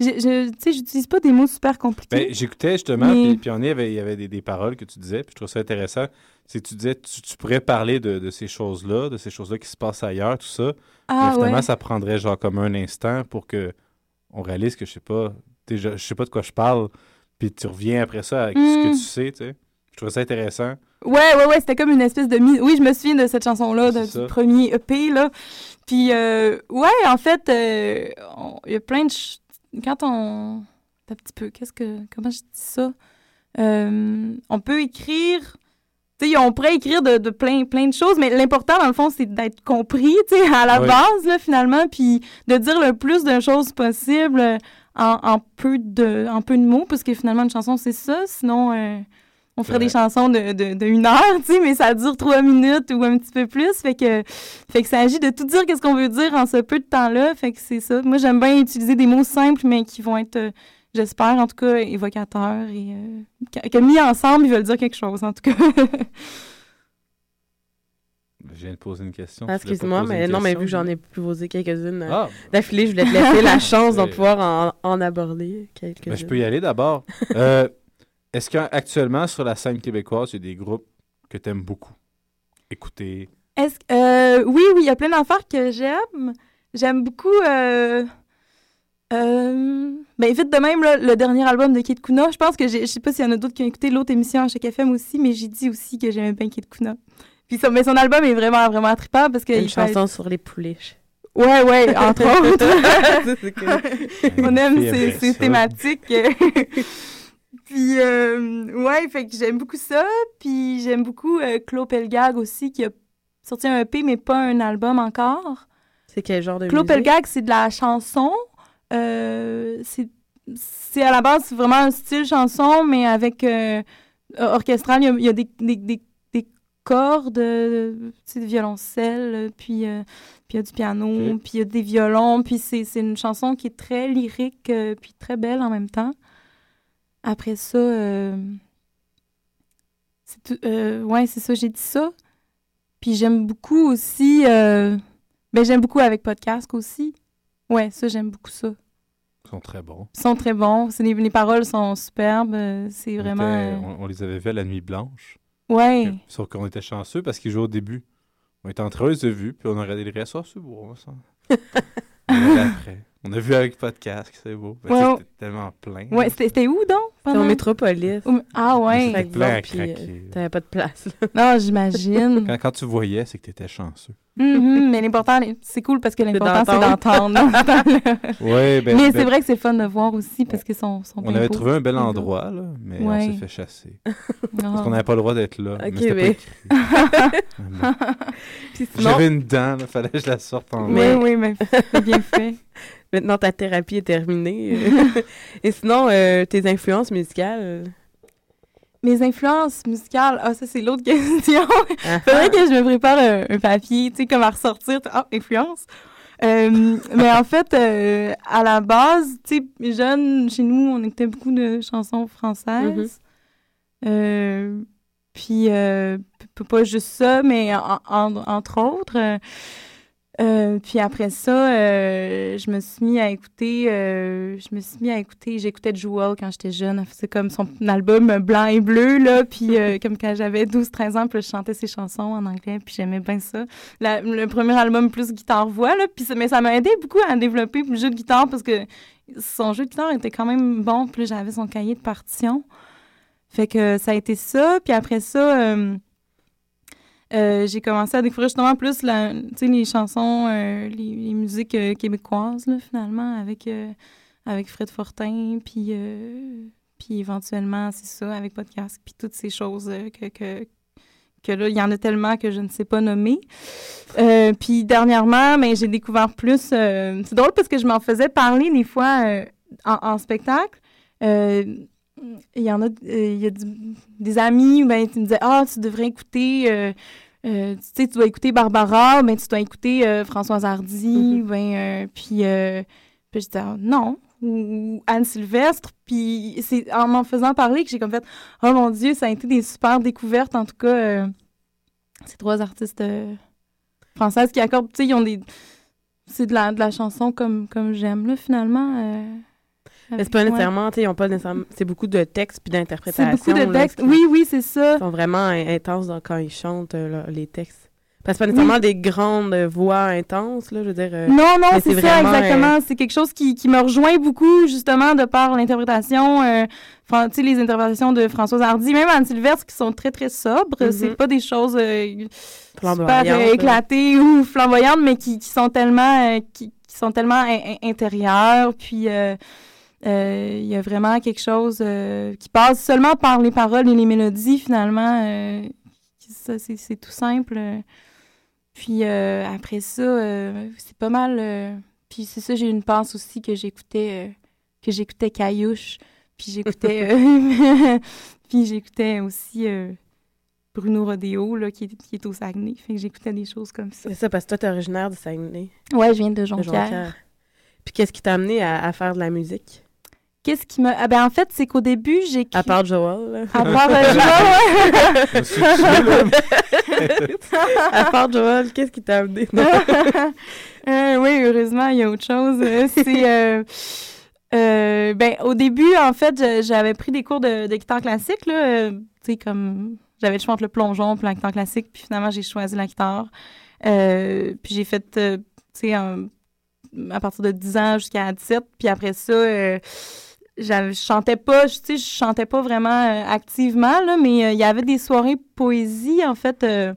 Je, je- tu sais, j'utilise pas des mots super compliqués. Ben, J'écais justement, Mais- puis, puis on y avait, il y avait des, des paroles que tu disais, puis je trouve ça intéressant. C'est tu disais, tu, tu pourrais parler de, de ces choses-là, de ces choses-là qui se passent ailleurs, tout ça. Ah, mais finalement, ouais. ça prendrait genre comme un instant pour que on réalise que je sais pas, tu sais, je, je sais pas de quoi je parle, puis tu reviens après ça avec ce que Mm. tu sais, tu sais. Je trouve ça intéressant. Ouais, ouais, ouais, c'était comme une espèce de mise. Oui, je me souviens de cette chanson-là, de- du premier EP, là. Puis, euh, ouais, en fait, euh, on- il y a plein de. ch- Quand on. Un petit peu, qu'est-ce que. Comment je dis ça? Euh, on peut écrire. Tu sais, on pourrait écrire de, de plein, plein de choses, mais l'important, dans le fond, c'est d'être compris, tu sais, à la Oui. base, là, finalement, puis de dire le plus de choses possible en, en peu de, en peu de mots, parce que finalement, une chanson, c'est ça. Sinon, on ferait des chansons de, de, de une heure, tu sais, mais ça dure trois minutes ou un petit peu plus. Fait que, fait que ça agit de tout dire qu'est-ce qu'on veut dire en ce peu de temps-là. Fait que c'est ça. Moi, j'aime bien utiliser des mots simples, mais qui vont être, euh, j'espère, en tout cas, évocateurs et euh, que, que mis ensemble, ils veulent dire quelque chose, en tout cas. <laughs> Je viens de poser une question. Ah, Excuse-moi, mais non, mais vu que j'en ai pu poser quelques-unes euh, Ah. d'affilée, je voulais te laisser la <laughs> chance de Ouais. pouvoir en, en aborder quelques-unes. Ben, je peux y aller d'abord. Euh, Est-ce qu'actuellement, sur la scène québécoise, il y a des groupes que tu aimes beaucoup? Écouter? Est-ce euh, oui, oui, il y a plein d'affaires que j'aime. J'aime beaucoup. Euh, euh, ben, vite de même, là, le dernier album de Kid Kuna. Je pense que j'ai- je sais pas s'il y en a d'autres qui ont écouté l'autre émission à chaque FM aussi, mais j'ai dit aussi que j'aimais bien Kid Kuna. Puis son, mais son album est vraiment, vraiment trippant parce que. Une il fait- chanson sur les poulets. Ouais, ouais, entre <laughs> autres. On aime ces, thématiques. Puis, euh, ouais, fait que j'aime beaucoup ça. Puis, j'aime beaucoup euh, Claude Pelgag aussi, qui a sorti un EP, mais pas un album encore. C'est quel genre de Claude musique? Pelgag, c'est de la chanson. Euh, c'est à la base, c'est vraiment un style chanson, mais avec euh, orchestral. Il y a, il y a des, des, des, des cordes, tu sais, de violoncelle, puis euh, puis il y a du piano, puis il y a des violons. Puis c'est c'est une chanson qui est très lyrique, euh, puis très belle en même temps. Après ça, euh, c'est tout- euh, ouais, c'est ça, j'ai dit ça. Puis j'aime beaucoup aussi. euh, ben, j'aime beaucoup avec podcast aussi. Ouais, ça, j'aime beaucoup ça. Ils sont très bons. Ils sont très bons. C'est- Les, les paroles sont superbes. euh, C'est On vraiment. était- euh, on, on les avait vus à la nuit blanche. Ouais. Sauf qu'on était chanceux parce qu'ils jouaient au début. On était en train de vue, puis on a regardé le reste. Ah, c'est beau, ça. <laughs> On après. On a vu avec podcast, c'est beau. Ouais, C'était tellement plein. Ouais, c'était c'était où donc? C'était au Métropolis. Ah ouais. Plein puis, euh, t'avais pas de place. Non, j'imagine. Quand, quand tu voyais, c'est que tu étais chanceux. Mhm, mais l'important, c'est cool parce que l'important, c'est d'entendre. <laughs> Ouais, ben- mais ben- c'est vrai que c'est fun de voir aussi parce qu'ils sont, sont On avait trouvé un bel endroit, là, mais on s'est fait chasser. <laughs> Parce qu'on n'avait pas le droit d'être là. Ok, mais c'était <laughs> J'avais une dent, il fallait que je la sorte en Mais- Oui, mais c'est bien fait. Maintenant, ta thérapie est terminée. Et sinon, euh, tes influences musicales? Mes influences musicales, ah, ça, c'est l'autre <laughs> question. Ah Faudrait que je me prépare un, un papier, tu sais, comme à ressortir. Ah, influence. Euh, mais en fait, euh, à la base, tu sais, jeune, chez nous, on écoutait beaucoup de chansons françaises. Euh, puis, euh, pas juste ça, mais en- en- entre autres. Euh, puis après ça, euh, je me suis mis à écouter, euh, je me suis mis à écouter, j'écoutais Jewel quand j'étais jeune. C'est comme son album blanc et bleu, là. Puis <laughs> comme quand j'avais 12-13 ans, puis je chantais ses chansons en anglais, puis j'aimais bien ça. La- le premier album plus guitare-voix, là. Puis mais ça m'a aidé beaucoup à développer le jeu de guitare parce que son jeu de guitare était quand même bon. Puis j'avais son cahier de partition. Fait que ça a été ça. Puis après ça, euh, j'ai commencé à découvrir justement plus les chansons, euh, les, musiques euh, québécoises, là, finalement, avec, avec Fred Fortin, puis, puis éventuellement, c'est ça, avec Podcast, puis toutes ces choses que, que, que là, il y en a tellement que je ne sais pas nommer. Puis dernièrement, mais j'ai découvert plus... c'est drôle parce que je m'en faisais parler des fois en spectacle. Il y en a, euh, il y a du- des amis, ben, qui me disaient Ah, tu devrais écouter, euh, euh, tu sais, tu dois écouter Barbara, ben, tu dois écouter euh, Françoise Hardy, ben, euh, puis, puis je disais Ah, non, ou, Anne Sylvestre, puis c'est en m'en faisant parler que j'ai comme fait Oh mon Dieu, ça a été des super découvertes, en tout cas, ces trois artistes françaises qui accordent, tu sais, ils ont des. C'est de la, de la chanson comme, comme j'aime, là, finalement. C'est pas ouais. nécessairement, tu sais, ils ont pas nécessairement. C'est beaucoup de textes puis d'interprétations. C'est beaucoup de textes. Oui, oui, c'est ça. Ils sont vraiment in- intenses dans- quand ils chantent euh, là, les textes. Parce que c'est pas nécessairement des grandes voix intenses, là, je veux dire. euh, Non, non, c'est ça, euh, exactement. C'est quelque chose qui, qui me rejoint beaucoup, justement, de par l'interprétation, euh, tu sais, les interprétations de Françoise Hardy, même Anne Sylvestre, qui sont très, très sobres. Mhm. C'est pas des choses euh, super éclatées ou flamboyantes, mais qui, qui sont tellement, qui, qui sont tellement in- in- intérieures. Puis, il y a vraiment quelque chose euh, qui passe seulement par les paroles et les mélodies, finalement. euh, ça, c'est tout simple. euh. Puis euh, après ça, euh, c'est pas mal. euh, puis c'est ça, j'ai une passe aussi que j'écoutais euh, que j'écoutais Caillouche. Puis j'écoutais euh, <laughs> Puis j'écoutais aussi euh, Bruno Rodeo, là, qui, est- qui est au Saguenay. Fait que j'écoutais des choses comme ça. C'est ça, parce que toi, t'es originaire du Saguenay. Ouais, je viens de De Jonquière. Puis qu'est-ce qui t'a amené à, à faire de la musique? Qu'est-ce qui m'a... Ah ben en fait, c'est qu'au début, j'ai... À part Joel, là. À part euh, Joël, ouais. <laughs> à part Joel, qu'est-ce qui t'a amené? <laughs> Euh, oui, heureusement, il y a autre chose. Euh, C'est. euh, euh, ben, au début, en fait, j'avais pris des cours de, de guitare classique, là. euh, tu sais, comme. J'avais le choix entre le plongeon et la guitare classique, puis finalement, j'ai choisi la guitare. Euh, puis j'ai fait, euh, tu sais, un- à partir de 10 ans jusqu'à 17, puis après ça. euh, je chantais pas, je- tu sais, je chantais pas vraiment euh, activement, là, mais euh, il y avait des soirées poésie, en fait, euh,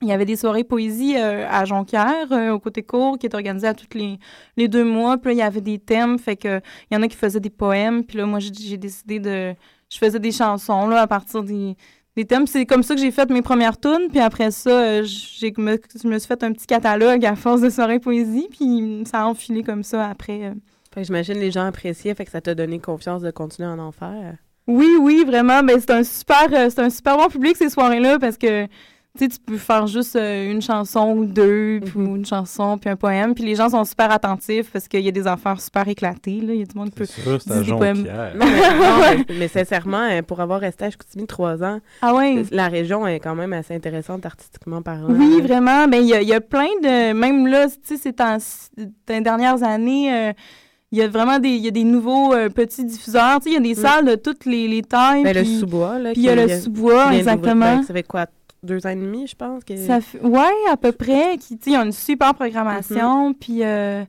il y avait des soirées poésie à Jonquière, au côté court, qui étaient organisées à tous les, les deux mois. Puis là, il y avait des thèmes, fait que il y en a qui faisaient des poèmes. Puis là, moi, j'ai décidé de... Je faisais des chansons, là, à partir des, des thèmes. C'est comme ça que j'ai fait mes premières tunes. Puis après ça, j'ai je me suis fait un petit catalogue à force de soirées poésie. Puis ça a enfilé comme ça après. Fait que j'imagine les gens appréciaient, fait que ça t'a donné confiance de continuer à en faire. Oui, oui, vraiment. Ben, c'est un super, euh, c'est un super bon public ces soirées-là parce que tu sais, tu peux faire juste euh, une chanson ou deux, puis ou une chanson puis un poème, puis les gens sont super attentifs parce qu'il y a des affaires super éclatées. Là. Il y a du monde qui peut sûr, c'est. Jonquière. Non, mais, <laughs> mais- mais sincèrement, euh, pour avoir resté à Chicoutimi trois ans, Ah ouais? la région est quand même assez intéressante artistiquement parlant. Oui, vraiment. Ben, il y, a- il y a plein de. Même là, tu sais, c'est en- dans les dernières années. euh, il y a vraiment des, il y a des nouveaux euh, petits diffuseurs. Tu sais, il y a des Mm. salles de toutes les, les tailles. Ben, le puis- sous-bois, là. Puis il y a le sous-bois, exactement. Ben, ça fait quoi, deux ans et demi, je pense? Que... Ça fait, ouais, à peu près. Qui, tu sais, il y a une super programmation. Puis euh,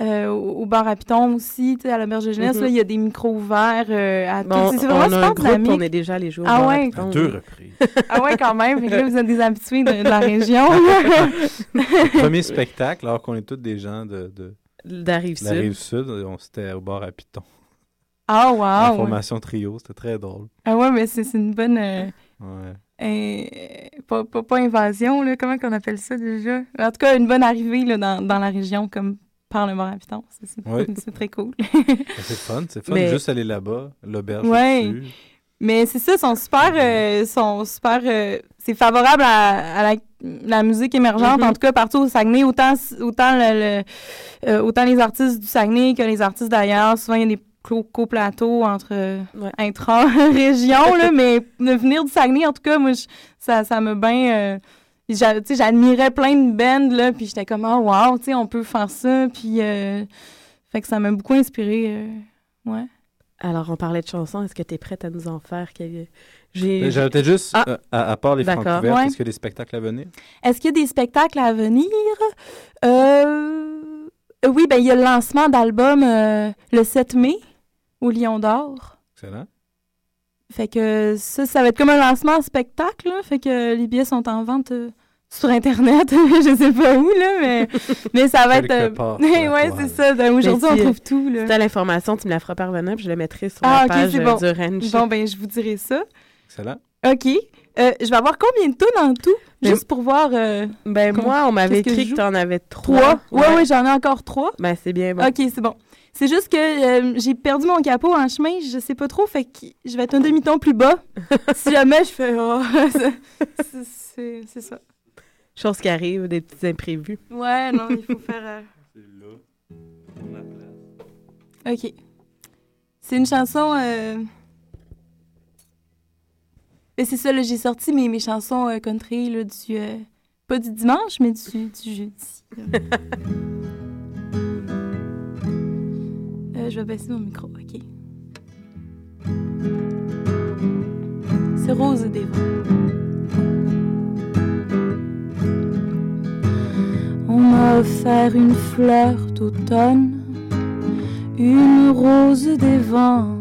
euh, au, au bar à Piton aussi, tu sais, à la berge de jeunesse, Mhm. là, il y a des micros ouverts euh, à Bon, tout. C'est on vraiment a super un groupe, dynamique. on est déjà allé jouer au Ah bar à ouais? Piton. Deux reprises. <laughs> Ah ouais, quand même. Là, vous êtes des habitués de, de la région. <laughs> Premier spectacle, alors qu'on est tous des gens de, de, De la rive de la sud. rive sud. On s'était au bar à Piton. ah, wow. formation trio, c'était très drôle. Ah ouais, mais c'est une bonne... euh, Ouais. euh, pas, pas, pas invasion, là. Comment qu'on appelle ça déjà? En tout cas, une bonne arrivée là, dans, dans la région, comme par le bar à Piton. C'est Oui. <laughs> très cool. <laughs> C'est fun, c'est fun. Mais- Juste aller là-bas, l'auberge au-dessus. Mais c'est ça, sont super, euh, sont super, euh, c'est favorable à, à la, la musique émergente, Mhm. en tout cas partout au Saguenay, autant, autant, le, le- euh, autant les artistes du Saguenay que les artistes d'ailleurs. Souvent, il y a des co- co-plateaux entre euh, intra-régions, <laughs> mais de venir du Saguenay, en tout cas, moi, je- ça, ça me bien... euh, j'admirais plein de bands, là, puis j'étais comme, oh, wow, tu sais, on peut faire ça, puis... euh, fait que ça m'a beaucoup inspiré, euh, ouais. Alors, on parlait de chansons. Est-ce que tu es prête à nous en faire? quel- J'ai... J'avais peut-être juste, Ah, euh, à, à part les francs couverts, Ouais. est-ce qu'il y a des spectacles à venir? Est-ce qu'il y a des spectacles à venir? Euh, Oui, ben il y a le lancement d'album euh, le 7 mai au Lion d'Or. Excellent. Fait que ça, ça va être comme un lancement en spectacle. là. Fait que les billets sont en vente euh, sur Internet. <laughs> je sais pas où, là, mais, <laughs> mais ça va être... Quelque euh, part <laughs> ouais, c'est ça. Ben, Aujourd'hui, on trouve tout. Là. Si t'as l'information, tu me la feras parvenir, puis je la mettrai sur Ah, la page bon. du ranch. Bon, ben, je vous dirai ça. Excellent. OK. Euh, je vais avoir combien de tunes en tout? Juste pour voir... euh, Ben, moi, on m'avait écrit je que joue? t'en avais trois. Trois? Ouais, Ouais. ouais, j'en ai encore trois. Ben, c'est bien bon. OK, c'est bon. C'est juste que euh, j'ai perdu mon capot en chemin, je sais pas trop, fait que je vais être un demi-ton plus bas. <laughs> si jamais je fais... oh, <laughs> c'est- c'est c'est ça. Chose qui arrive, des petits imprévus. Ouais, non, il faut <laughs> faire... euh, OK. C'est une chanson... et c'est ça, j'ai sorti mes, mes chansons euh, country là, du... euh, Pas du dimanche, mais du, du jeudi. <laughs> Euh, je vais baisser mon micro, OK. C'est Rose des vents. On m'a offert une fleur d'automne, une rose des vents.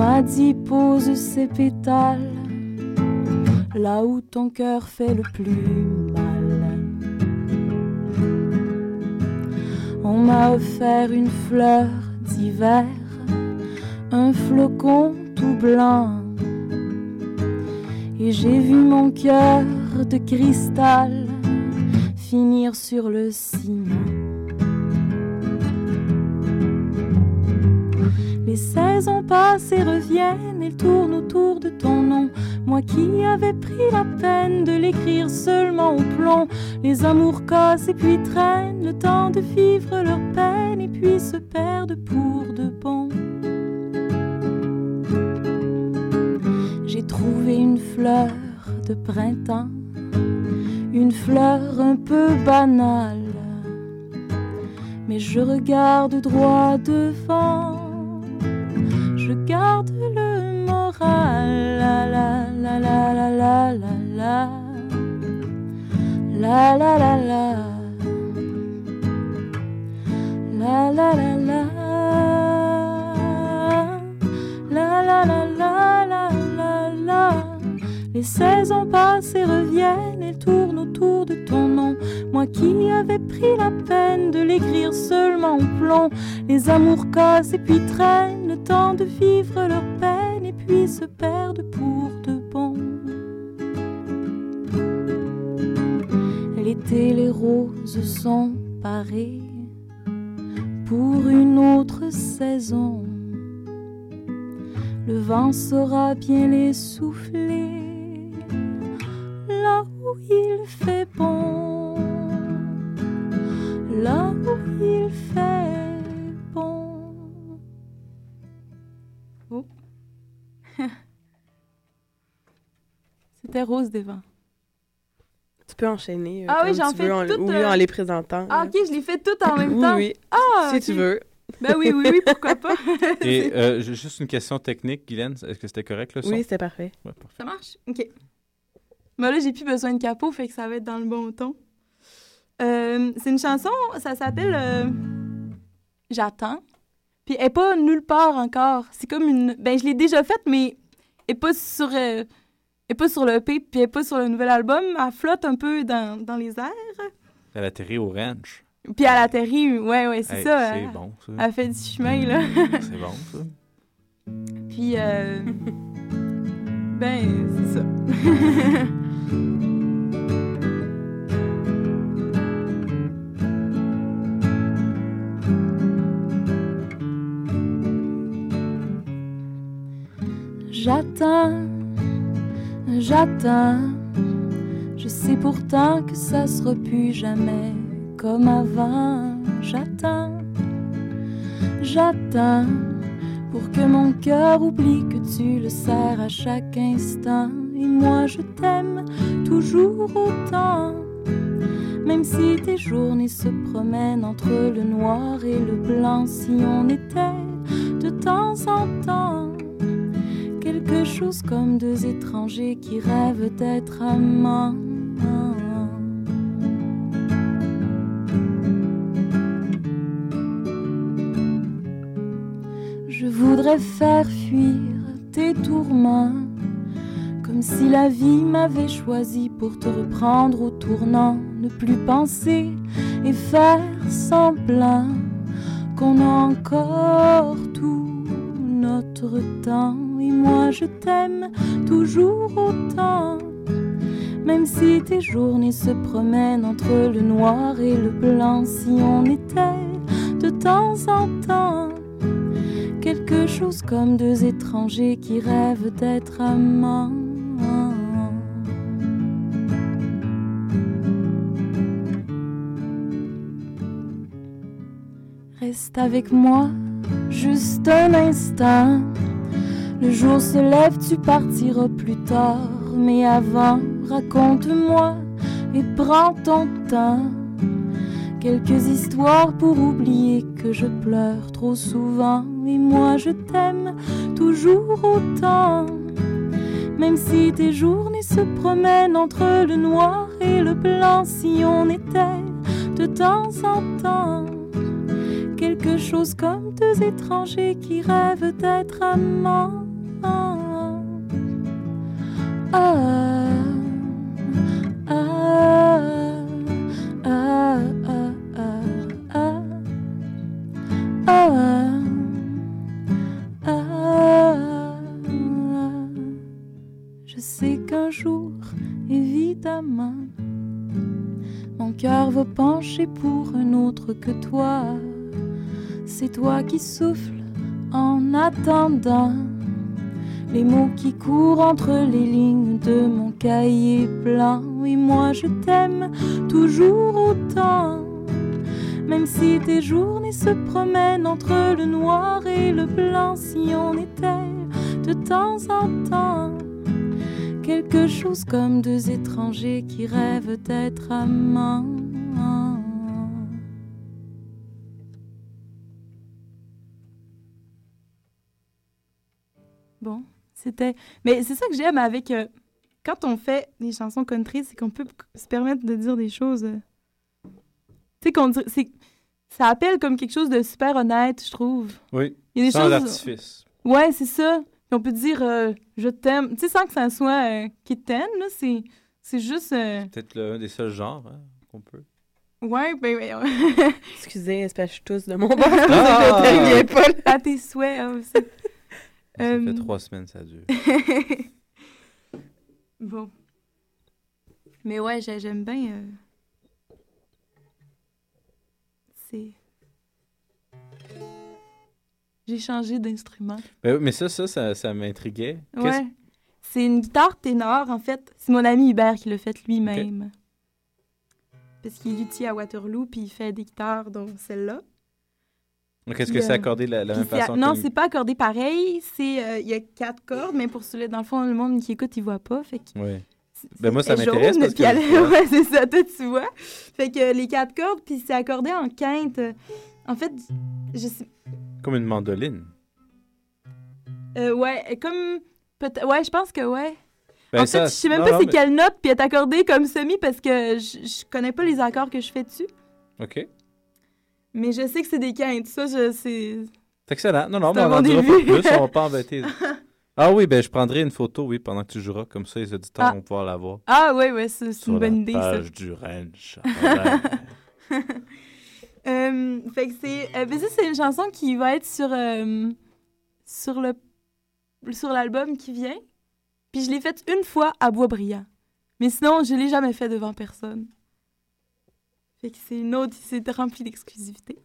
M'a dit pose ses pétales là où ton cœur fait le plus mal. On m'a offert une fleur d'hiver, un flocon tout blanc. Et j'ai vu mon cœur de cristal finir sur le ciment. Saisons passent et reviennent, elles tournent autour de ton nom. Moi qui avais pris la peine de l'écrire seulement au plomb, les amours cassent et puis traînent le temps de vivre leur peine et puis se perdent pour de bon. J'ai trouvé une fleur de printemps, une fleur un peu banale. Mais je regarde droit devant, garde le moral. La la la la la la la la. La la la la. La la la la. La Les saisons passent et reviennent, elles tournent autour de ton nom. Moi qui avais pris la peine de l'écrire seulement au plomb. Les amours cassent et puis traînent le temps de vivre leur peine et puis se perdent pour de bon. L'été, les roses sont parées pour une autre saison. Le vent saura bien les souffler il fait bon. Là où il fait bon. Oh. <laughs> C'était Rose des vents. Tu peux enchaîner. euh, Ah oui, j'en fais veux, en- toutes, Oui, euh, en les présentant. Ah, ok, je les fais toutes en <laughs> même Oui, temps. oui. Ah, Si tu veux. <laughs> Ben oui, oui, oui, pourquoi pas. Et euh, juste une question technique, Guylaine. Est-ce que c'était correct le son? Oui, c'était parfait. Ouais, parfait. Ça marche? OK. Mais là, j'ai plus besoin de capot, fait que ça va être dans le bon ton. Euh, c'est une chanson, ça s'appelle euh, J'attends. Puis elle est pas nulle part encore. C'est comme une. Ben, je l'ai déjà faite, mais elle est pas sur. euh, elle est pas sur le EP, puis elle est pas sur le nouvel album. Elle flotte un peu dans, dans les airs. Elle atterrit au ranch. Puis elle atterrit, ouais, ouais, c'est Hey, ça. c'est elle- bon, ça. Elle fait du chemin, là. C'est bon, ça. Puis, euh, <laughs> ben, c'est ça. <laughs> J'attends, j'attends. Je sais pourtant que ça sera plus jamais comme avant. J'attends, j'attends pour que mon cœur oublie que tu le sers à chaque instant. Et moi je t'aime toujours autant. Même si tes journées se promènent entre le noir et le blanc, si on était de temps en temps quelque chose comme deux étrangers qui rêvent d'être amants. Je voudrais faire fuir tes tourments, si la vie m'avait choisi pour te reprendre au tournant, ne plus penser et faire semblant qu'on a encore tout notre temps. Et moi je t'aime toujours autant, même si tes journées se promènent entre le noir et le blanc, si on était de temps en temps quelque chose comme deux étrangers qui rêvent d'être amants. Reste avec moi juste un instant. Le jour se lève, tu partiras plus tard. Mais avant, raconte-moi et prends ton temps. Quelques histoires pour oublier que je pleure trop souvent. Et moi je t'aime toujours autant. Même si tes journées se promènent entre le noir et le blanc, si on était de temps en temps quelque chose comme deux étrangers qui rêvent d'être amants. Ah, mon cœur va pencher pour un autre que toi. C'est toi qui souffles en En attendant, les mots qui courent entre les lignes de mon cahier blanc. Oui, moi je t'aime toujours autant. Même si tes journées se promènent entre le noir et le blanc, si on était de temps en temps quelque chose comme deux étrangers qui rêvent d'être amants. Bon, c'était. Mais c'est ça que j'aime avec. euh, quand on fait des chansons country, c'est qu'on peut se permettre de dire des choses. euh, Tu sais, qu'on Ça appelle comme quelque chose de super honnête, je trouve. Oui. Il y a des Sans choses. artifice. Ouais, c'est ça. Puis on peut dire euh, je t'aime. Tu sais, sans que ça soit euh, kitten, là, c'est. C'est juste. euh, Peut-être l'un des seuls genres hein, qu'on peut. Ouais, ben. ben <laughs> Excusez, c'est parce que je tousse de mon bord. Ah! je pas. là. À tes souhaits hein, aussi. Ça fait trois semaines, ça dure. <laughs> bon. Mais ouais, j'ai- j'aime bien. euh, C'est. J'ai changé d'instrument. Ben mais ça, ça, ça, ça m'intriguait. Qu'est-ce- Ouais. C'est une guitare ténor, en fait. C'est mon ami Hubert qui l'a fait lui-même. Parce qu'il est luthier à Waterloo, puis il fait des guitares, dont celle-là. Donc, est-ce que c'est euh, accordé de la, même façon Non, que- c'est pas accordé pareil. C'est euh, Il y a quatre cordes, mais pour celui-là, dans le fond, le monde qui écoute, il voit pas. Fait que Oui. Ben moi, ça m'intéresse parce que... elle- <laughs> ouais, c'est ça, toi, tu vois. Fait que les quatre cordes, puis c'est accordé en quinte. En fait, je sais... Comme une mandoline. euh, ouais, comme... Ouais, je pense que ouais. Ben en ça, fait, je sais même non, pas c'est mais- quelle note, puis elle est accordée comme semi parce que je, je connais pas les accords que je fais dessus. OK. Mais je sais que c'est des quintes. Ça, je sais... C'est excellent. Non, non, C'est mais on en dira pas plus, on va pas embêter. <laughs> Ah oui, ben je prendrai une photo, oui, pendant que tu joueras. Comme ça, les auditeurs Ah. vont pouvoir la voir. Ah ouais, ouais, c'est c'est une bonne idée, ça. du ranch. <laughs> Euh, fait que c'est. euh, ben c'est une chanson qui va être sur, euh, sur le sur l'album qui vient. Puis je l'ai faite une fois à Boisbriand. Mais sinon, je l'ai jamais fait devant personne. Fait que c'est une autre, c'est rempli d'exclusivité.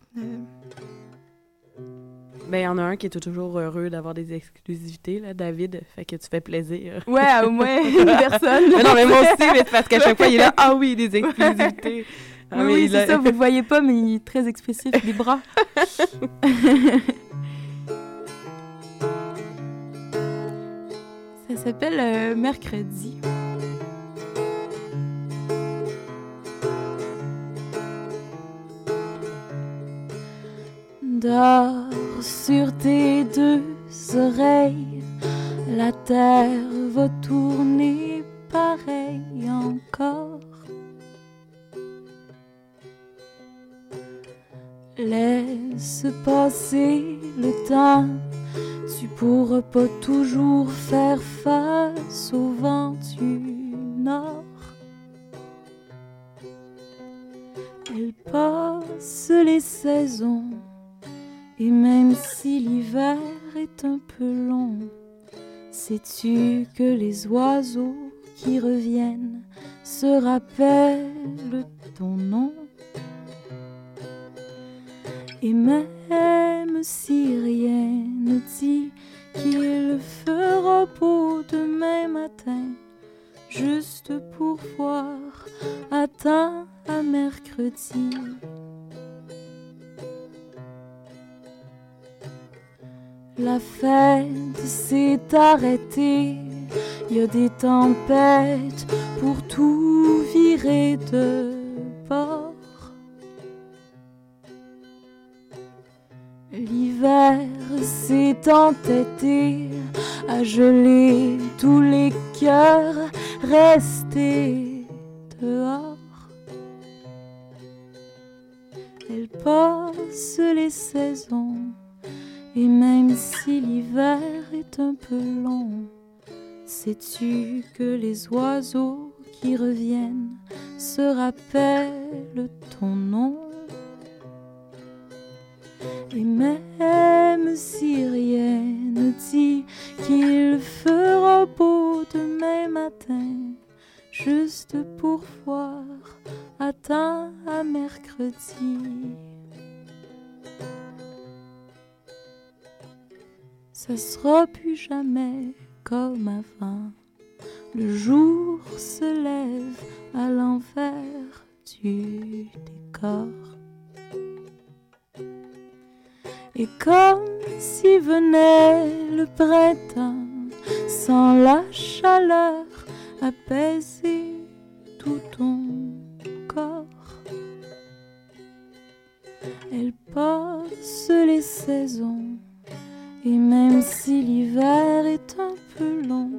Ben, il y en a un qui est toujours heureux d'avoir des exclusivités, là, David. Fait que tu fais plaisir. Ouais, au moins <laughs> une personne. Mais non, mais moi aussi, mais parce qu'à chaque fois, il est là. Ah oui, des exclusivités. Ah, oui, mais oui, il c'est a- ça, vous le voyez pas, mais il est très expressif, des bras. <laughs> ça s'appelle euh, Mercredi. Sur tes deux oreilles, la terre va tourner pareil encore. Laisse passer le temps, tu pourras pas toujours faire face au vent du nord. Elle passe les saisons, et même si l'hiver est un peu long, sais-tu que les oiseaux qui reviennent se rappellent ton nom? Et même si rien ne dit qu'il fera beau demain matin, juste pour voir, attends à mercredi. La fête s'est arrêtée, y a des tempêtes pour tout virer de bord. L'hiver s'est entêté à geler tous les cœurs restés dehors. Elle passe les saisons et même si l'hiver est un peu long, sais-tu que les oiseaux qui reviennent se rappellent ton nom? Et même si rien ne dit qu'il fera beau demain matin, juste pour voir, attends à mercredi. Ça sera plus jamais comme avant. Le jour se lève à l'envers du décor. Et comme si venait le printemps, sans la chaleur apaiser tout ton corps. Elle passe les saisons, et même si l'hiver est un peu long,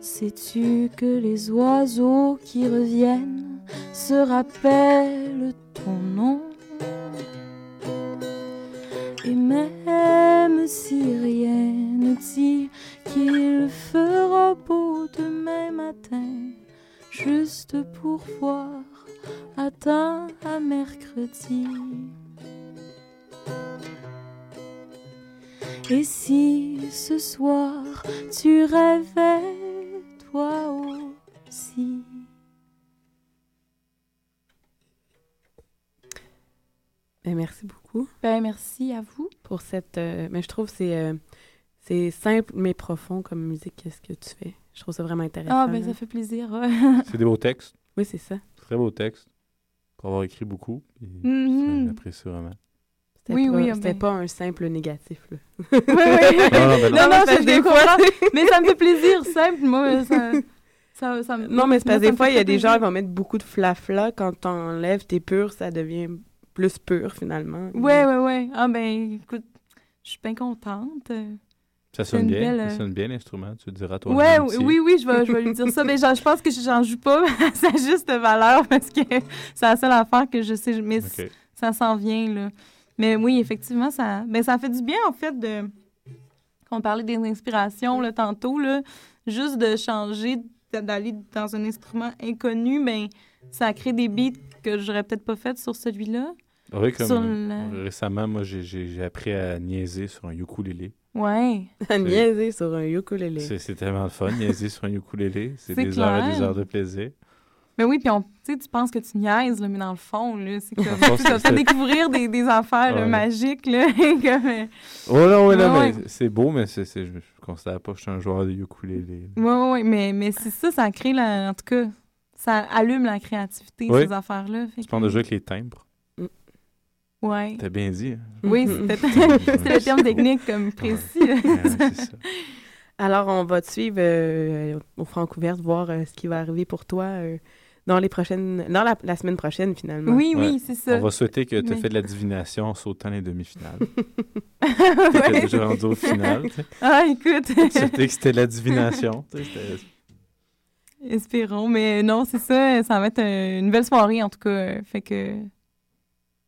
sais-tu que les oiseaux qui reviennent se rappellent ton nom? Et même si rien ne dit qu'il fera beau demain matin, juste pour voir, attends à mercredi. Et si ce soir tu rêvais toi aussi? Ben, merci beaucoup. Ben, merci à vous. Pour cette. euh, mais je trouve que c'est euh, c'est simple mais profond comme musique, qu'est-ce que tu fais? Je trouve ça vraiment intéressant. Ah, ben, ça fait plaisir. ouais. <laughs> C'est des beaux textes. Oui, c'est ça. Très beaux textes. Pour avoir écrit beaucoup. Mhm. J'apprécie vraiment. C'était Oui, pas, oui, C'était ben. pas un simple négatif, là. <laughs> Oui, oui. <laughs> Non, non, ben non. non, non, Parce je que des fois-. Mais ça me fait plaisir, simple. Moi, <laughs> ça. ça, ça me- Non, mais c'est parce que des fois, il y a des gens qui vont mettre beaucoup de flafla. Quand t'enlèves tes purs, ça devient plus pur, finalement. Ouais, ouais, ouais. Ah, ben, écoute, je suis bien contente. Ça sonne bien. belle, Ça euh, sonne bien l'instrument. Tu le diras toi. Ouais, si- oui, oui, je vais, je vais lui dire ça. Mais genre, je pense que j'en joue pas à sa juste valeur parce que c'est la seule affaire que je sais. Mais ça s'en vient, là. Mais oui, effectivement, ça, ben, ça fait du bien, en fait, de. On parlait des inspirations, là, tantôt, là. Juste de changer, d'aller dans un instrument inconnu, ben, ça crée des beats que j'aurais peut-être pas fait sur celui-là. Oui, comme Sur euh, le- récemment, moi, j'ai- j'ai j'ai appris à niaiser sur un ukulélé. Ouais. <laughs> À niaiser sur un ukulélé. C'est c'est tellement le fun, niaiser sur un ukulélé. C'est C'est des heures et des heures de plaisir. Mais oui, puis on- tu sais, tu penses que tu niaises, là, mais dans le fond, c'est comme. Tu vas peut-être découvrir des, des affaires Ouais. magiques, là. <laughs> comme, Oh non, oui, mais c'est beau, mais c'est je ne considère pas que je suis un joueur de ukulélé. Ouais, ouais, ouais, mais, mais c'est ça, ça crée la. En tout cas, ça allume la créativité, Oui. ces affaires-là. Tu que- parles de jouer avec les timbres. Ouais. T'as bien dit. hein? Oui, c'était <laughs> c'était le terme technique comme précis. là. Ouais, c'est ça. Alors, on va te suivre euh, au Francouverte, voir euh, ce qui va arriver pour toi euh, dans les prochaines, dans la, la semaine prochaine, finalement. Oui, Ouais. oui, c'est ça. On va souhaiter que tu aies Mais- fait de la divination en sautant les demi-finales. <laughs> Ouais. Déjà rendu au final. <laughs> Ah, écoute. Souhaiter que c'était de la divination. c'était- Espérons, mais non, c'est ça, ça va être une belle soirée en tout cas. Fait que.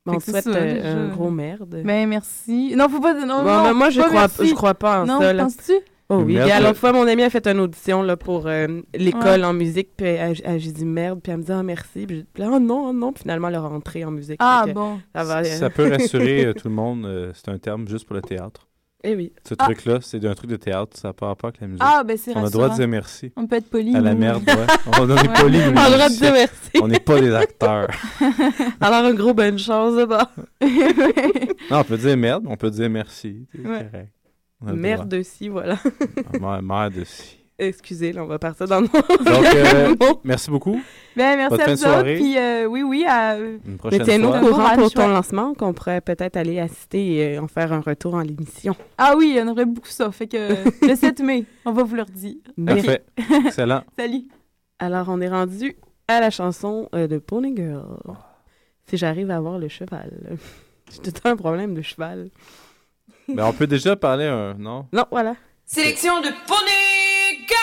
Bon, fait on que souhaite ça, euh, un gros merde. Ben merci. Non, faut pas. Non, Bon, non, mais moi, je crois, merci. je crois pas en non, ça. penses-tu? Oh oui. Merde. Et à l'autre fois, mon amie a fait une audition là, pour euh, l'école Ouais. en musique. Puis elle- elle- j'ai dit merde. Puis elle me dit ah, merci. Puis j'ai dit oh non, oh non. Puis finalement, elle est rentrée en musique. Ah, bon. Ça va. euh, Ça peut rassurer <laughs> euh, tout le monde. euh, c'est un terme juste pour le théâtre. Eh oui. Ce Ah. truc-là, c'est un truc de théâtre. Ça n'a pas rapport avec la musique. Ah, ben c'est On a le droit de dire merci. On peut être poli. À la merde, ouais. On est <laughs> Ouais. poli, On a le droit de dire merci. On n'est pas des acteurs. <laughs> Alors, un gros bonne chance. Bah. Non, on peut dire merde, on peut dire merci. C'est Ouais. correct. Le Merde aussi, voilà. droit. Merde, merde aussi. Excusez, là, on va partir dans nos... Donc, euh, <laughs> merci beaucoup. Ben merci Bonne à de vous autres. Puis euh, oui, oui, à... Une Mais prochaine tiens-nous au courant Courage, pour ton ouais. lancement, qu'on pourrait peut-être aller assister et euh, en faire un retour en l'émission. Ah oui, on aurait beaucoup ça. Fait que <laughs> le 7 mai, on va vous le redire. Parfait. Excellent. <laughs> Salut. Alors, on est rendu à la chanson euh, de Pony Girl. Si j'arrive à avoir le cheval. J'ai tout le un problème de cheval. Mais on peut déjà parler un. Non? Non, voilà. Sélection de Pony Girl!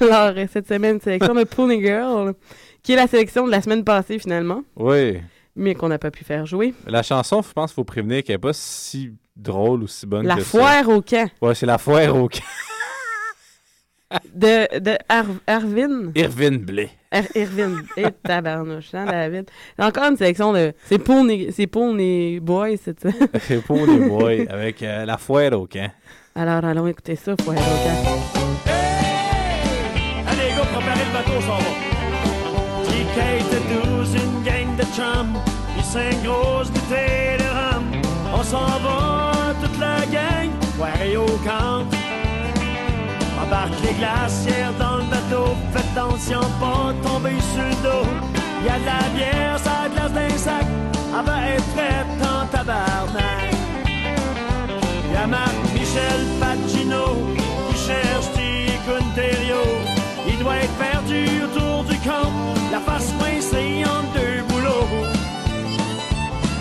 <laughs> Alors, euh, cette semaine, sélection de Pony Girl, qui est la sélection de la semaine passée, finalement, Oui. mais qu'on n'a pas pu faire jouer. La chanson, je pense qu'il faut prévenir qu'elle n'est pas si drôle ou si bonne La que ça. foire au camp Ouais, c'est la foire au camp. De, de Arvin. Irvine Blé. Er- Irvine. Et <laughs> tabarnouche, hein, David. Encore une sélection de. C'est Pony, c'est Pony Boy, c'est ça. <laughs> C'est pour les boys avec euh, la foire au camp. Alors, allons écouter ça, foire au camp. Allez, go, préparez le bateau, ça va. Quête 12, une gang de chums. Ils cinq grosses bouteilles de rhum. On s'en va et au camp. Les glacières dans le bateau, faites attention, pas tomber sur le dos. Y a de la bière, ça glace d'un sac, elle va être prête en tabarnak. Y'a Marc Michel Pacino qui cherche Ontario. Il doit être perdu autour du camp, la face coincée entre deux boulots.